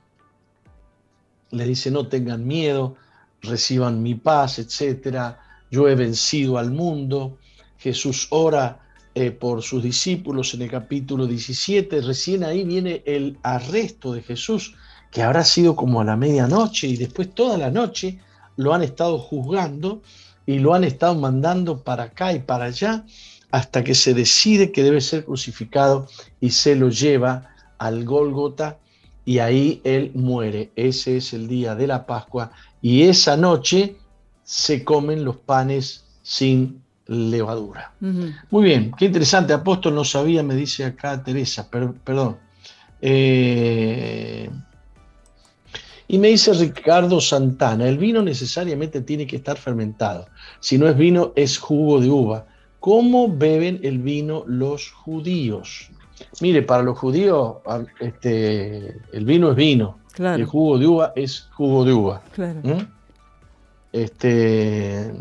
Le dice no tengan miedo, reciban mi paz, etcétera. Yo he vencido al mundo. Jesús ora eh, por sus discípulos en el capítulo 17. Recién ahí viene el arresto de Jesús, que habrá sido como a la medianoche y después toda la noche lo han estado juzgando y lo han estado mandando para acá y para allá hasta que se decide que debe ser crucificado y se lo lleva al Gólgota y ahí él muere. Ese es el día de la Pascua y esa noche se comen los panes sin levadura. Muy bien, qué interesante. Apóstol no sabía, me dice acá Teresa, per- perdón. Eh, y me dice Ricardo Santana, el vino necesariamente tiene que estar fermentado. Si no es vino, es jugo de uva. ¿Cómo beben el vino los judíos? Mire, para los judíos este, el vino es vino, el Claro, jugo de uva es jugo de uva. claro. ¿Mm? Este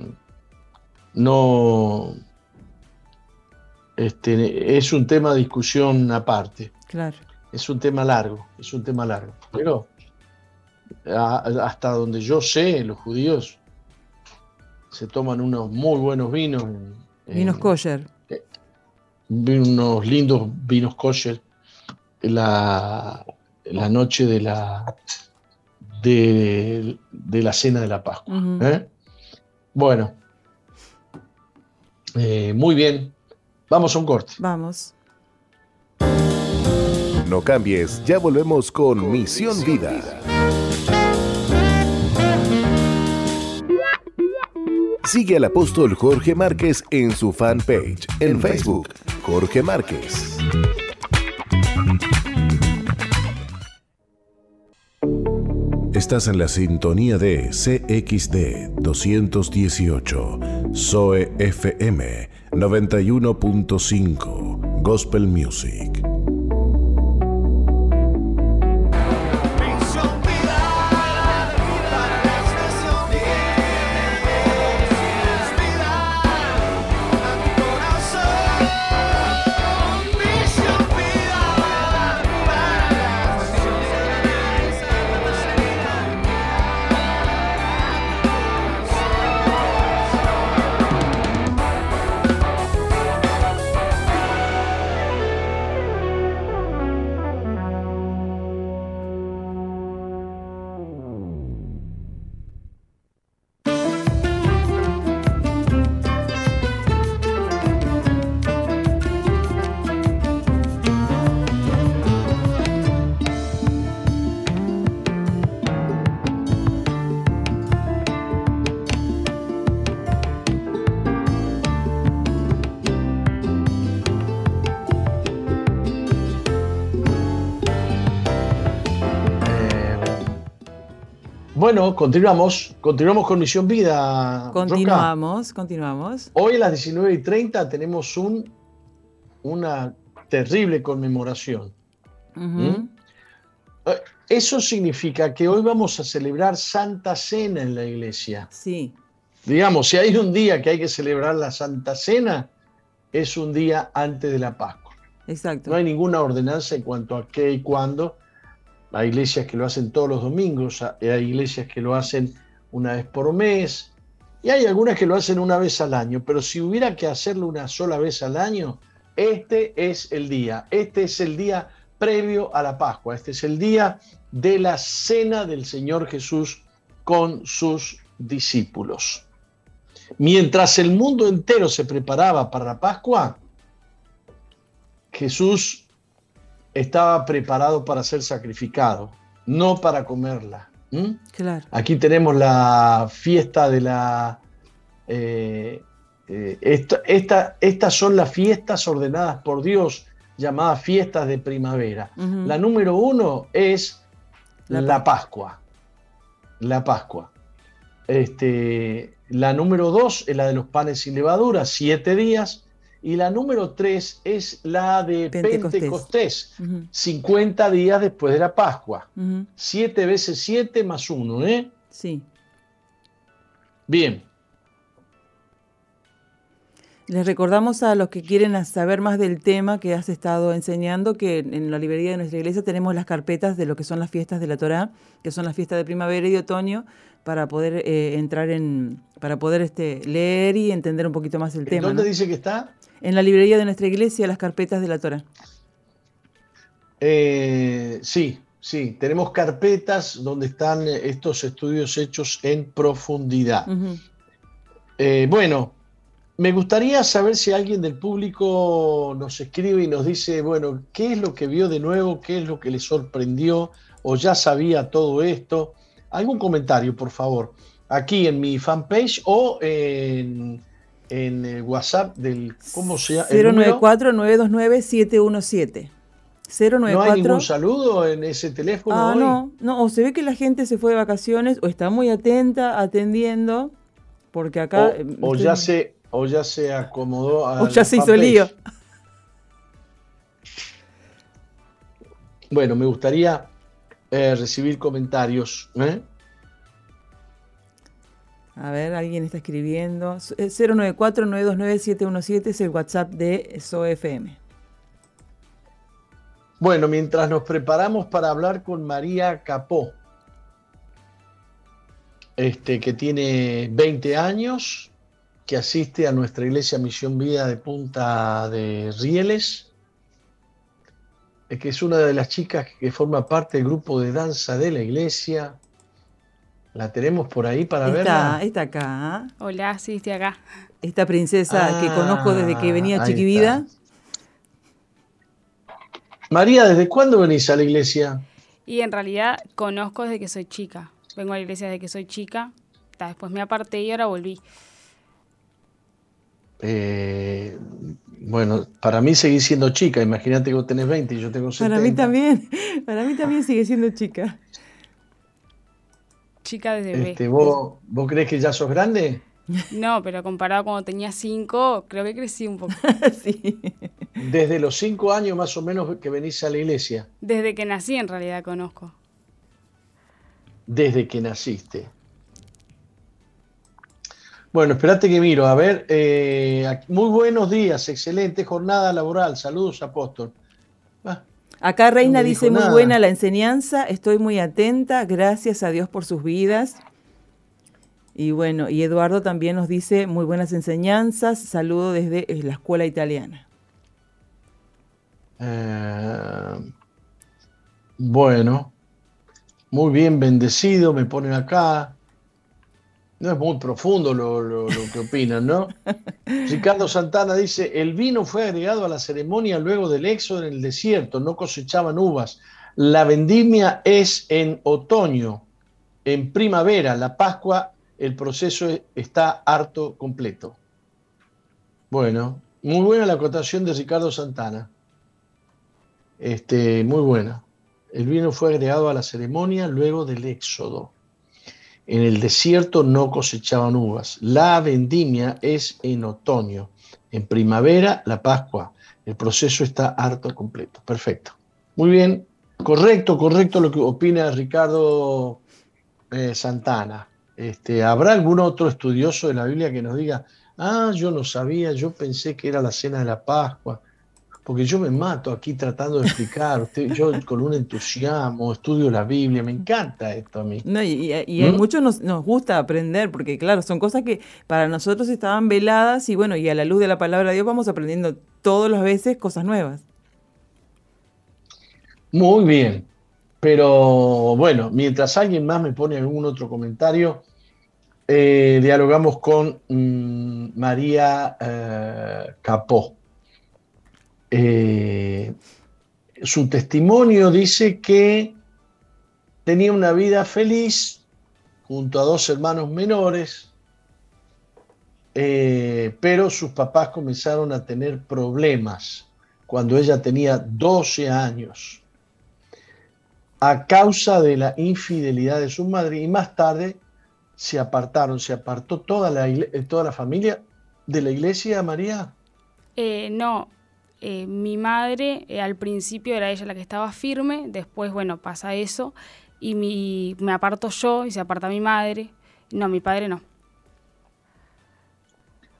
no este, es un tema de discusión aparte, Claro. es un tema largo, es un tema largo. Pero a- hasta donde yo sé, los judíos se toman unos muy buenos vinos, en- Vinos en- kosher. unos lindos vinos kosher la, la noche de la de, de la cena de la Pascua. ¿eh? Bueno, Eh, muy bien, vamos a un corte. Vamos. No cambies, ya volvemos con Misión Vida. Sigue al apóstol Jorge Márquez en su fanpage en Facebook, Jorge Márquez. Estás en la sintonía de CXD 218, Zoe FM 91.5, Gospel Music. Bueno, continuamos, continuamos con Misión Vida. Roca. Continuamos, continuamos. Hoy a las 19 y 30 tenemos un, una terrible conmemoración. ¿Mm? Eh, Eso significa que hoy vamos a celebrar Santa Cena en la iglesia. Sí, Digamos, si hay un día que hay que celebrar la Santa Cena, es un día antes de la Pascua. exacto. No hay ninguna ordenanza en cuanto a qué y cuándo. Hay iglesias que lo hacen todos los domingos, hay iglesias que lo hacen una vez por mes y hay algunas que lo hacen una vez al año. Pero si hubiera que hacerlo una sola vez al año, este es el día. Este es el día previo a la Pascua. Este es el día de la cena del Señor Jesús con sus discípulos. Mientras el mundo entero se preparaba para la Pascua, Jesús estaba preparado para ser sacrificado, no para comerla. ¿Mm? Claro. Aquí tenemos la fiesta de la... eh, eh, esta- esta- estas son las fiestas ordenadas por Dios, llamadas fiestas de primavera. La número uno es La la, Pascua. La Pascua. Este, la número dos es la de los panes sin levadura, siete días. Y la número tres es la de Pentecostés. Pentecostés, Ujú, 50 días después de la Pascua. ujú. Siete veces siete más uno, ¿eh? Sí. Bien. Les recordamos a los que quieren saber más del tema que has estado enseñando que en la librería de nuestra iglesia tenemos las carpetas de lo que son las fiestas de la Torá, que son las fiestas de primavera y de otoño, para poder eh, entrar en, para poder este, leer y entender un poquito más el tema. ¿Dónde ¿no? dice que está? En la librería de nuestra iglesia, las carpetas de la Torá. Eh, sí, sí. Tenemos carpetas donde están eh, estos estudios hechos en profundidad. Eh, bueno, me gustaría saber si alguien del público nos escribe y nos dice, bueno, qué es lo que vio de nuevo, qué es lo que le sorprendió o ya sabía todo esto. Algún comentario, por favor, aquí en mi fanpage o en, en el WhatsApp del, ¿cómo se llama? ¿El número? 094-929-717. 094. ¿No hay ningún saludo en ese teléfono Ah, hoy? no, no, o se ve que la gente se fue de vacaciones o está muy atenta atendiendo, porque acá... O, o estoy- ya se, o ya se acomodó a o ya se hizo fanpage. lío. Bueno, me gustaría eh, recibir comentarios. ¿eh? A ver, alguien está escribiendo. Eh, 094-929-717 es el WhatsApp de SOFM. Bueno, mientras nos preparamos para hablar con María Capó, este, que tiene 20 años, que asiste a nuestra iglesia Misión Vida de Punta de Rieles, eh, que es una de las chicas que forma parte del grupo de danza de la iglesia. La tenemos por ahí para Está, verla. está acá. Hola, sí, estoy acá. Esta princesa que Ah, conozco desde que venía chiquivida. está. María, ¿desde cuándo venís a la iglesia? Y en realidad conozco desde que soy chica. Vengo a la iglesia desde que soy chica. Después me aparté y ahora volví. Eh, bueno, para mí seguís siendo chica. Imagínate que vos tenés 20 y yo tengo 70. Para mí también. Para mí también sigue siendo chica. Chica desde bebé. Este, ¿vos, ¿Vos crees que ya sos grande? No, pero comparado cuando tenía cinco, creo que crecí un poco. sí. Desde los 5 años más o menos que venís a la iglesia, Desde que nací en realidad conozco. desde que naciste. Bueno, espérate que miro. A ver, eh, muy buenos días, excelente jornada laboral. Saludos, apóstol. Ah, Acá Reina No dice muy nada. buena la enseñanza, estoy muy atenta, gracias a Dios por sus vidas. Y bueno, y Eduardo también nos dice muy buenas enseñanzas, saludo desde eh, la escuela italiana. eh, bueno, muy bien, bendecido, me ponen acá. No es muy profundo lo, lo- lo que opinan, ¿no? Ricardo Santana dice, el vino fue agregado a la ceremonia luego del éxodo en el desierto, no cosechaban uvas. La vendimia es en otoño, en primavera, la Pascua, el proceso está harto completo. Bueno, muy buena la acotación de Ricardo Santana. Este, muy buena. El vino fue agregado a la ceremonia luego del éxodo. En el desierto no cosechaban uvas. La vendimia es en otoño. En primavera, la Pascua. El proceso está harto completo. Perfecto. Muy bien. Correcto, correcto lo que opina Ricardo eh, Santana. Este, ¿Habrá algún otro estudioso de la Biblia que nos diga, ah, yo no sabía, yo pensé que era la cena de la Pascua? Porque yo me mato aquí tratando de explicar, usted, yo con un entusiasmo estudio la Biblia, me encanta esto a mí. No, y, y- y a ¿Mm? muchos nos, nos gusta aprender, porque claro, son cosas que para nosotros estaban veladas y bueno, y a la luz de la palabra de Dios vamos aprendiendo todas las veces cosas nuevas. Muy bien, pero bueno, mientras alguien más me pone algún otro comentario, eh, dialogamos con mm, María eh, Capó. Eh, su testimonio dice que tenía una vida feliz junto a dos hermanos menores, eh, pero sus papás comenzaron a tener problemas cuando ella tenía 12 años a causa de la infidelidad de su madre y más tarde se apartaron, se apartó toda la, toda la familia de la iglesia, María. Eh, no, eh, mi madre eh, al principio era ella la que estaba firme, después, bueno, pasa eso y mi, me aparto yo y se aparta mi madre. No, mi padre no.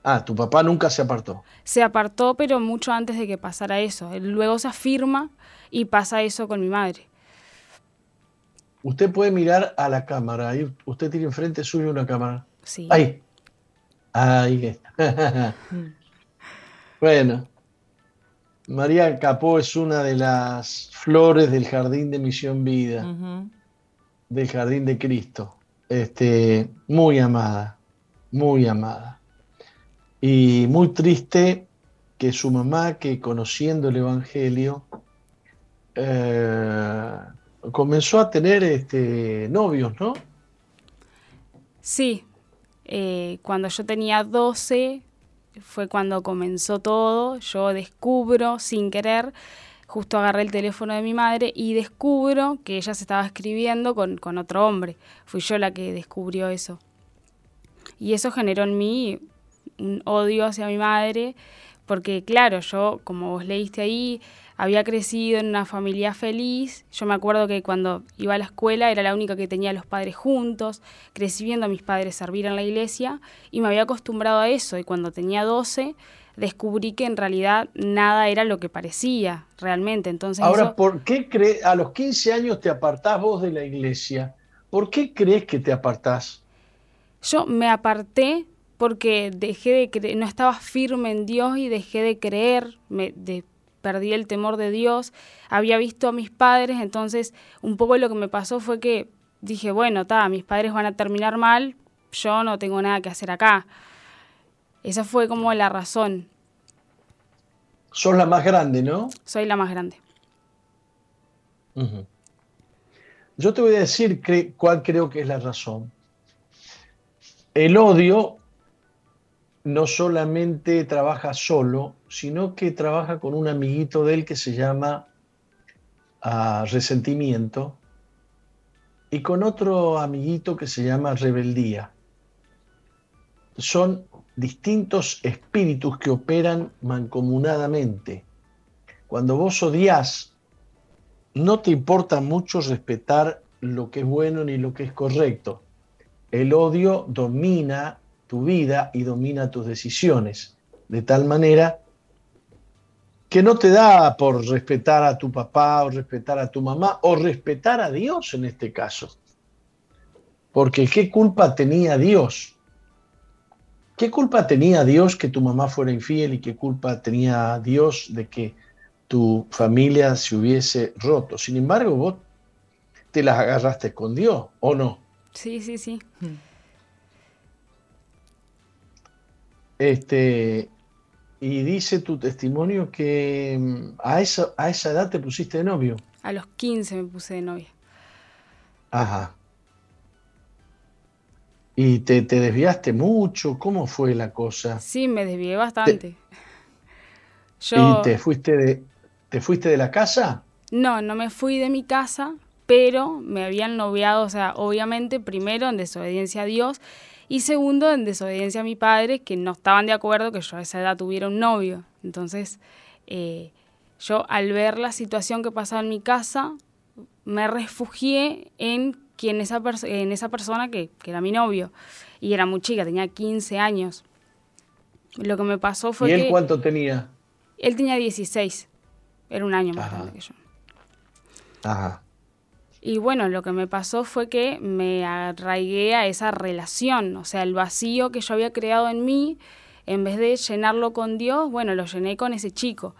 Ah, tu papá nunca se apartó. Se apartó, pero mucho antes de que pasara eso. Luego se afirma y pasa eso con mi madre. Usted puede mirar a la cámara, ahí usted tiene enfrente suyo una cámara. Sí. Ahí. Ahí está. bueno, María Capó es una de las flores del jardín de Misión Vida. Del Jardín de Cristo. Este, muy amada, muy amada. Y muy triste que su mamá, que conociendo el Evangelio, eh, comenzó a tener este, novios, ¿no? Sí, eh, cuando yo tenía 12 fue cuando comenzó todo, yo descubro sin querer, justo agarré el teléfono de mi madre y descubro que ella se estaba escribiendo con, con otro hombre, fui yo la que descubrió eso. Y eso generó en mí un odio hacia mi madre, porque claro, yo, como vos leíste ahí, había crecido en una familia feliz. Yo me acuerdo que cuando iba a la escuela era la única que tenía a los padres juntos, crecí viendo a mis padres servir en la iglesia y me había acostumbrado a eso. Y cuando tenía 12 descubrí que en realidad nada era lo que parecía realmente. Entonces Ahora, eso- ¿por qué crees, a los 15 años te apartás vos de la iglesia? ¿Por qué crees que te apartás? yo me aparté porque dejé de cre- no estaba firme en Dios y dejé de creer, me de- perdí el temor de Dios, había visto a mis padres, entonces un poco lo que me pasó fue que dije, bueno, ta, mis padres van a terminar mal, yo no tengo nada que hacer acá. Esa fue como la razón, Sos la más grande, ¿no? soy la más grande. Yo te voy a decir cre- cuál creo que es la razón. El odio no solamente trabaja solo, sino que trabaja con un amiguito de él que se llama ah, resentimiento y con otro amiguito que se llama rebeldía. Son distintos espíritus que operan mancomunadamente. Cuando vos odias, no te importa mucho respetar lo que es bueno ni lo que es correcto. El odio domina tu vida y domina tus decisiones, de tal manera que no te da por respetar a tu papá o respetar a tu mamá o respetar a Dios en este caso. Porque ¿qué culpa tenía Dios? ¿Qué culpa tenía Dios que tu mamá fuera infiel y qué culpa tenía Dios de que tu familia se hubiese roto? Sin embargo, vos te las agarraste con Dios, ¿o no? Sí, sí, sí. Este, y dice tu testimonio que mm, a esa, a esa edad te pusiste de novio. A los 15 me puse de novia. Ajá. Y te, te desviaste mucho. ¿Cómo fue la cosa? Sí, me desvié bastante. Yo ¿Y te fuiste de, te fuiste de la casa? No, no me fui de mi casa, pero me habían noviado, o sea, obviamente, primero en desobediencia a Dios y segundo en desobediencia a mi padre, que no estaban de acuerdo que yo a esa edad tuviera un novio. Entonces, eh, yo al ver la situación que pasaba en mi casa, me refugié en, quien esa, en esa persona que, que, era mi novio. Y era muy chica, tenía 15 años. Lo que me pasó fue ¿Y él que... cuánto tenía? Él tenía 16. Era un año más grande que yo. Ajá. Y bueno, lo que me pasó fue que me arraigué a esa relación, o sea, el vacío que yo había creado en mí, en vez de llenarlo con Dios, bueno, lo llené con ese chico.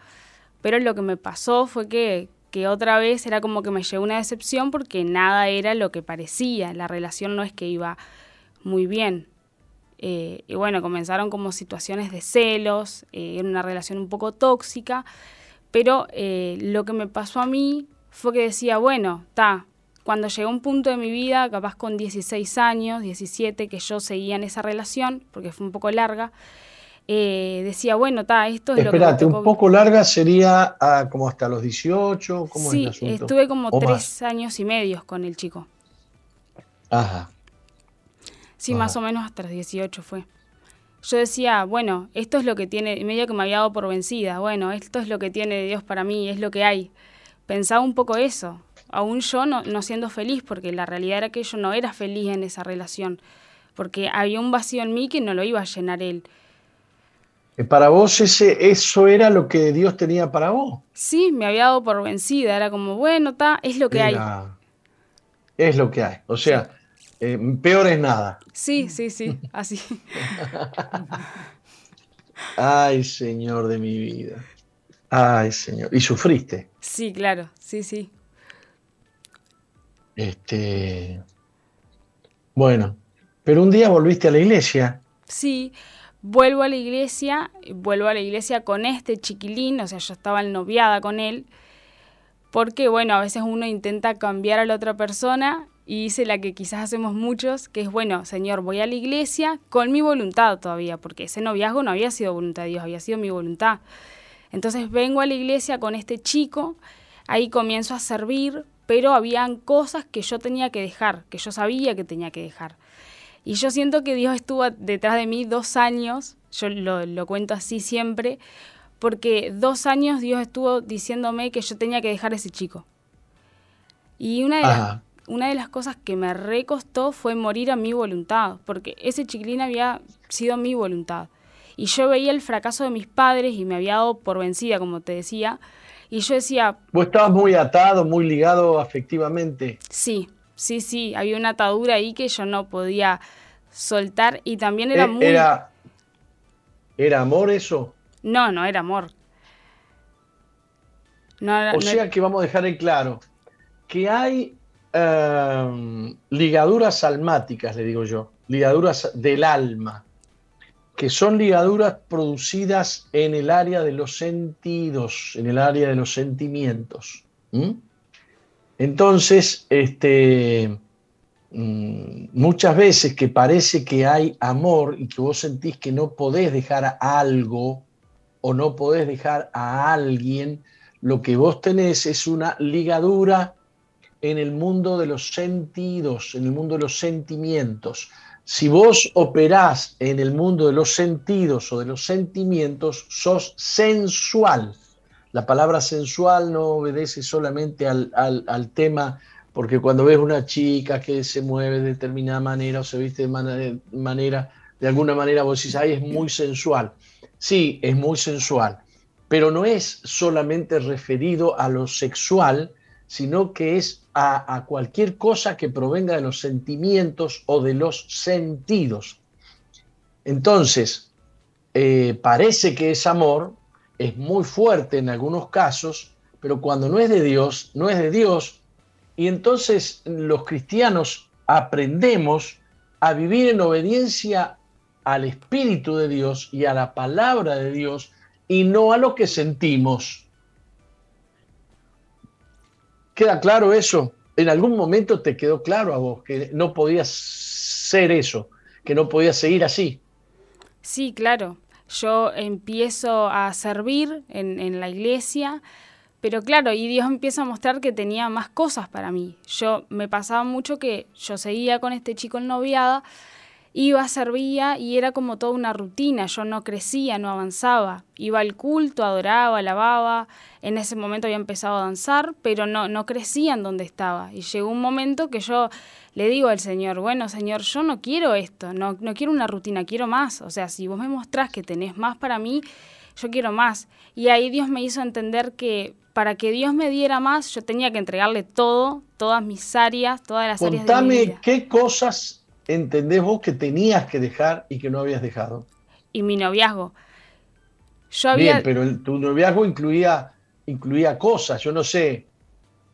Pero lo que me pasó fue que, que otra vez era como que me llegó una decepción porque nada era lo que parecía, la relación no es que iba muy bien. Eh, y bueno, comenzaron como situaciones de celos, eh, era una relación un poco tóxica, pero eh, lo que me pasó a mí fue que decía, bueno, está, cuando llegó un punto de mi vida, capaz con 16 años, 17, que yo seguía en esa relación, porque fue un poco larga, eh, decía, bueno, está, esto es Esperate, lo que... tocó un poco larga sería ah, como hasta los 18, ¿cómo sí, es el asunto? estuve como ¿O tres más? años y medio con el chico. Ajá. Sí, Ajá. más o menos hasta los 18 fue. Yo decía, bueno, esto es lo que tiene, medio que me había dado por vencida, bueno, esto es lo que tiene Dios para mí, es lo que hay. Pensaba un poco eso, aún yo no, no siendo feliz, porque la realidad era que yo no era feliz en esa relación, porque había un vacío en mí que no lo iba a llenar él. Eh, Para vos ese, eso era lo que Dios tenía para vos. Sí, me había dado por vencida, era como, bueno, está, es lo que hay. Es lo que hay. O sea, eh, peor es nada. Sí, sí, sí, así. Ay, Señor de mi vida. Ay, Señor. Y sufriste. Sí, claro, sí, sí. Este. Bueno, pero un día volviste a la iglesia. Sí, vuelvo a la iglesia, vuelvo a la iglesia con este chiquilín, o sea, yo estaba noviada con él, porque bueno, a veces uno intenta cambiar a la otra persona y hice la que quizás hacemos muchos, que es, bueno, Señor, voy a la iglesia con mi voluntad todavía, porque ese noviazgo no había sido voluntad de Dios, había sido mi voluntad. Entonces vengo a la iglesia con este chico, ahí comienzo a servir, pero habían cosas que yo tenía que dejar, que yo sabía que tenía que dejar. Y yo siento que Dios estuvo detrás de mí dos años, yo lo, lo cuento así siempre, porque dos años Dios estuvo diciéndome que yo tenía que dejar a ese chico. Y una de, las, una de las cosas que me recostó fue morir a mi voluntad, porque ese chiquilín había sido mi voluntad. Y yo veía el fracaso de mis padres y me había dado por vencida, como te decía. Y yo decía, Vos estabas muy atado, muy ligado afectivamente. sí, sí, sí, había una atadura ahí que yo no podía soltar y también era Eh, muy... Era, ¿Era amor eso? No, no era amor. No, O no sea que vamos a dejar en claro que hay em, ligaduras almáticas, le digo yo, ligaduras del alma, que son ligaduras producidas en el área de los sentidos, en el área de los sentimientos. ¿m? Entonces, este, mm, muchas veces que parece que hay amor y que vos sentís que no podés dejar algo o no podés dejar a alguien, lo que vos tenés es una ligadura en el mundo de los sentidos, en el mundo de los sentimientos. Si vos operás en el mundo de los sentidos o de los sentimientos, sos sensual. La palabra sensual no obedece solamente al, al- tema, porque cuando ves una chica que se mueve de determinada manera o se viste de manera, de alguna manera vos decís, ay, es muy sensual. Sí, es muy sensual, pero no es solamente referido a lo sexual, sino que es a, cualquier cosa que provenga de los sentimientos o de los sentidos. Entonces, eh, parece que es amor, es muy fuerte en algunos casos, pero cuando no es de Dios, no es de Dios. Y entonces los cristianos aprendemos a vivir en obediencia al Espíritu de Dios y a la palabra de Dios y no a lo que sentimos. ¿Queda claro eso? En algún momento te quedó claro a vos que no podías ser eso, que no podías seguir así. Sí, claro. Yo empiezo a servir en, en la iglesia, pero claro, y Dios empieza a mostrar que tenía más cosas para mí. Yo me pasaba mucho que yo seguía con este chico en noviada iba, servía y era como toda una rutina, yo no crecía, no avanzaba, iba al culto, adoraba, alababa, en ese momento había empezado a danzar, pero no, no crecía en donde estaba. Y llegó un momento que yo le digo al Señor, bueno Señor, yo no quiero esto, no, no quiero una rutina, quiero más, o sea, si vos me mostrás que tenés más para mí, yo quiero más. Y ahí Dios me hizo entender que para que Dios me diera más, yo tenía que entregarle todo, todas mis áreas, todas las áreas de mi Contame vida. qué cosas entendés vos que tenías que dejar y que no habías dejado. Y mi noviazgo. Yo había... Bien, pero el- tu noviazgo incluía, incluía cosas, yo no sé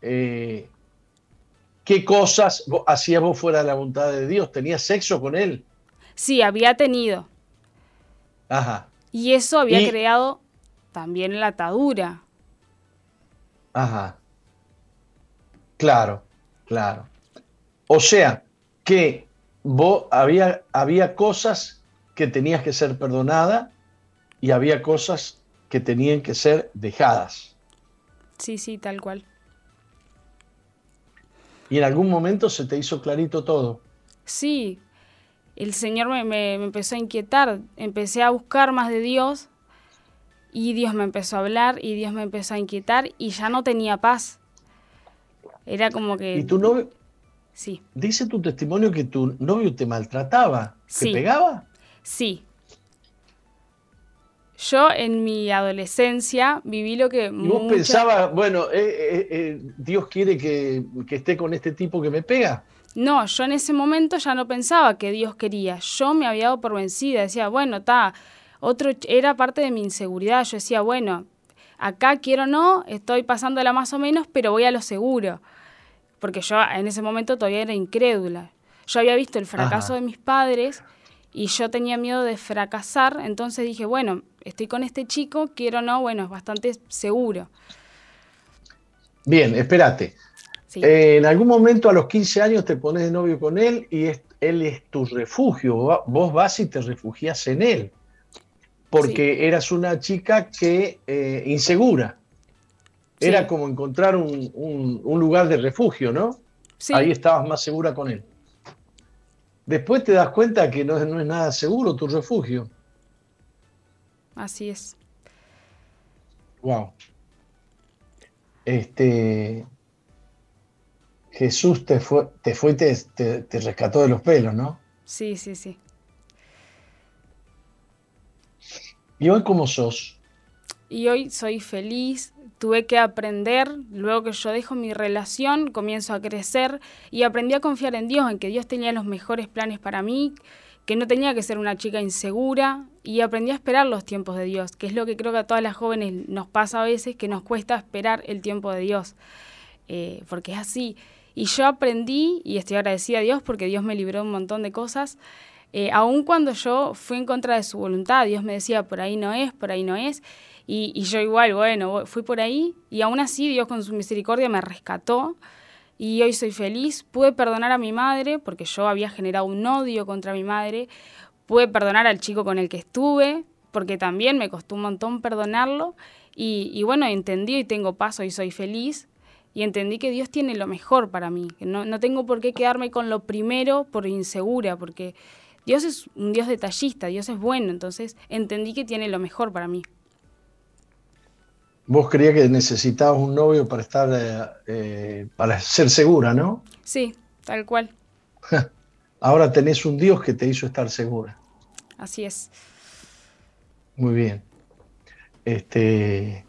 eh, qué cosas hacías vos fuera de la voluntad de Dios. ¿Tenías sexo con él? Sí, había tenido. Ajá, Y eso había Y- creado también la atadura. ajá. Claro, claro. O sea, que vos había, había cosas que tenías que ser perdonada y había cosas que tenían que ser dejadas. Sí, sí, tal cual. Y en algún momento se te hizo clarito todo. Sí, el Señor me, me- me empezó a inquietar, empecé a buscar más de Dios y Dios me empezó a hablar y Dios me empezó a inquietar y ya no tenía paz. Era como que... Y tu novio, Sí, dice tu testimonio que tu novio te maltrataba, te Sí. pegaba. sí. Yo en mi adolescencia viví lo que... Y vos pensabas, bueno, eh, eh, eh, Dios quiere que, que esté con este tipo que me pega. No, yo en ese momento ya no pensaba que Dios quería. Yo me había dado por vencida. Decía, bueno, está. Otro era parte de mi inseguridad. Yo decía, bueno, acá quiero o no, estoy pasándola más o menos, pero voy a lo seguro. Porque yo en ese momento todavía era incrédula. Yo había visto el fracaso Ajá. de mis padres y yo tenía miedo de fracasar. Entonces dije, bueno, estoy con este chico, quiero o no, bueno, es bastante seguro. Bien, espérate. Sí. Eh, en algún momento a los 15 años te pones de novio con él y es- él es tu refugio. Vos vas y te refugias en él. Porque eras una chica que eh, insegura. Sí. Era como encontrar un, un- un lugar de refugio, ¿no? Sí. Ahí estabas más segura con él. Después te das cuenta que no, es- no es nada seguro tu refugio. Así es. Wow. Este. Jesús te fue, te fue y te, te- te rescató de los pelos, ¿no? Sí, sí, sí. ¿Y hoy cómo sos? y hoy soy feliz. Tuve que aprender, luego que yo dejo mi relación, comienzo a crecer y aprendí a confiar en Dios, en que Dios tenía los mejores planes para mí, que no tenía que ser una chica insegura y aprendí a esperar los tiempos de Dios, que es lo que creo que a todas las jóvenes nos pasa a veces, que nos cuesta esperar el tiempo de Dios, eh, porque es así. Y yo aprendí y estoy agradecida a Dios porque Dios me libró un montón de cosas. Eh, aun cuando yo fui en contra de su voluntad, Dios me decía, por ahí no es, por ahí no es. Y, yo igual, bueno, fui por ahí y aún así Dios con su misericordia me rescató y hoy soy feliz. Pude perdonar a mi madre porque yo había generado un odio contra mi madre. Pude perdonar al chico con el que estuve porque también me costó un montón perdonarlo. Y, y bueno, entendí y tengo paso y soy feliz. Y entendí que Dios tiene lo mejor para mí. Que no, no tengo por qué quedarme con lo primero por insegura, porque Dios es un Dios detallista, Dios es bueno. Entonces entendí que tiene lo mejor para mí. Vos creías que necesitabas un novio para estar, eh, eh, para ser segura, ¿no? Sí, tal cual. Ahora tenés un Dios que te hizo estar segura. Así es. Muy bien. Este,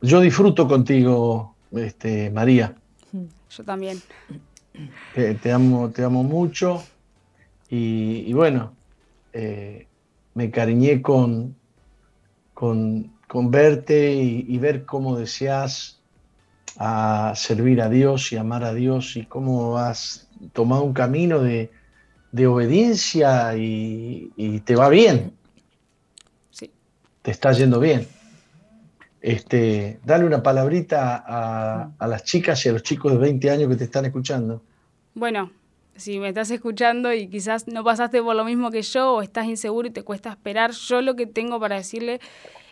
yo disfruto contigo, este, María. Yo también. Te, te amo, te amo mucho. Y, y bueno, eh, me cariñé con, con, con verte y, y ver cómo deseas a servir a Dios y amar a Dios y cómo has tomado un camino de, de obediencia y, y te va bien, Sí. te está yendo bien. Este, dale una palabrita a, a las chicas y a los chicos de 20 años que te están escuchando. Bueno, si me estás escuchando y quizás no pasaste por lo mismo que yo o estás inseguro y te cuesta esperar, yo lo que tengo para decirle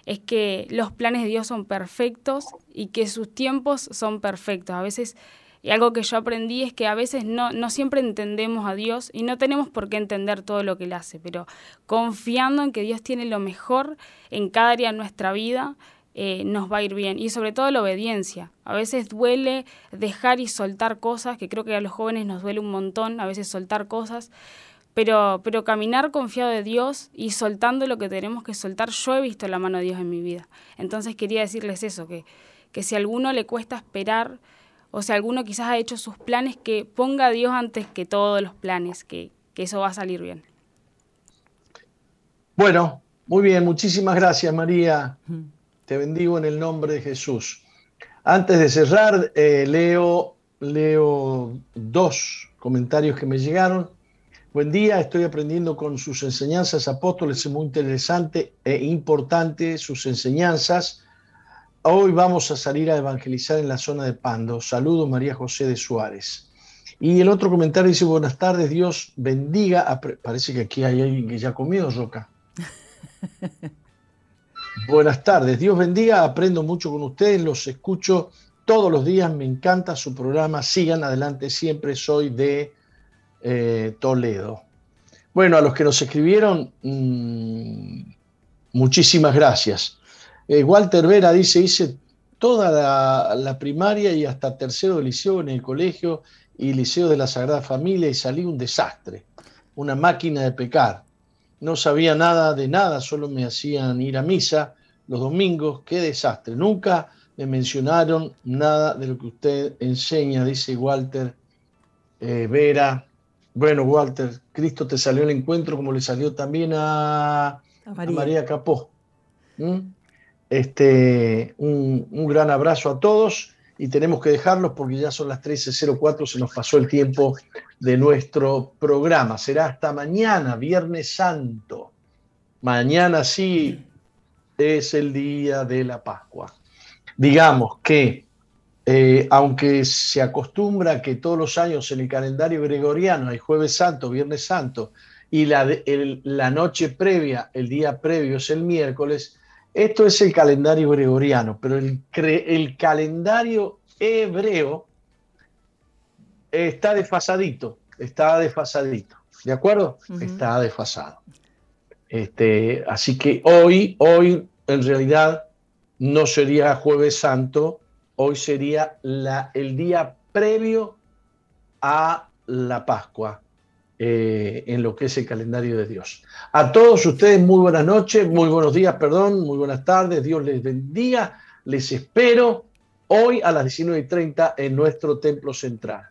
es que los planes de Dios son perfectos y que sus tiempos son perfectos. A veces Y algo que yo aprendí es que a veces no, no siempre entendemos a Dios y no tenemos por qué entender todo lo que Él hace, pero confiando en que Dios tiene lo mejor en cada área de nuestra vida, eh, nos va a ir bien. Y sobre todo la obediencia. A veces duele dejar y soltar cosas, que creo que a los jóvenes nos duele un montón, a veces soltar cosas, pero, pero caminar confiado de Dios y soltando lo que tenemos que soltar, yo he visto la mano de Dios en mi vida. Entonces quería decirles eso, que, que si a alguno le cuesta esperar, o si alguno quizás ha hecho sus planes, que ponga a Dios antes que todos los planes, que, que eso va a salir bien. Bueno, muy bien, muchísimas gracias María. Te bendigo en el nombre de Jesús. Antes de cerrar, eh, leo, leo dos comentarios que me llegaron. Buen día, estoy aprendiendo con sus enseñanzas, apóstoles, es muy interesante e importante sus enseñanzas. Hoy vamos a salir a evangelizar en la zona de Pando. Saludos, María José de Suárez. Y el otro comentario dice, buenas tardes, Dios bendiga. a pre-". Parece que aquí hay alguien que ya comió, Roca. Buenas tardes, Dios bendiga, aprendo mucho con ustedes, los escucho todos los días, me encanta su programa, sigan adelante siempre, soy de eh, Toledo. Bueno, a los que nos escribieron, mm, muchísimas gracias. Eh, Walter Vera dice, hice toda la, primaria y hasta tercero de liceo en el colegio y liceo de la Sagrada Familia y salí un desastre, una máquina de pecar. No sabía nada de nada, solo me hacían ir a misa los domingos, qué desastre. Nunca me mencionaron nada de lo que usted enseña, dice Walter eh, Vera. Bueno, Walter, Cristo te salió al encuentro como le salió también a, A a María. María Capó. ¿Mm? Este, un, un gran abrazo a todos y tenemos que dejarlos porque ya son las 13.04, se nos pasó el tiempo de nuestro programa. Será hasta mañana, Viernes Santo. Mañana sí es el día de la Pascua. Digamos que, eh, aunque se acostumbra que todos los años en el calendario gregoriano hay Jueves Santo, Viernes Santo, y la, de- el- la noche previa, el día previo es el miércoles, esto es el calendario gregoriano, pero el, calendario hebreo está desfasadito, está desfasadito, ¿de acuerdo? Está desfasado. Este, así que hoy, hoy en realidad no sería jueves santo, hoy sería el día previo a la Pascua eh, en lo que es el calendario de Dios. A todos ustedes muy buenas noches, muy buenos días, perdón, muy buenas tardes, Dios les bendiga, les espero hoy a las 19.30 en nuestro templo central.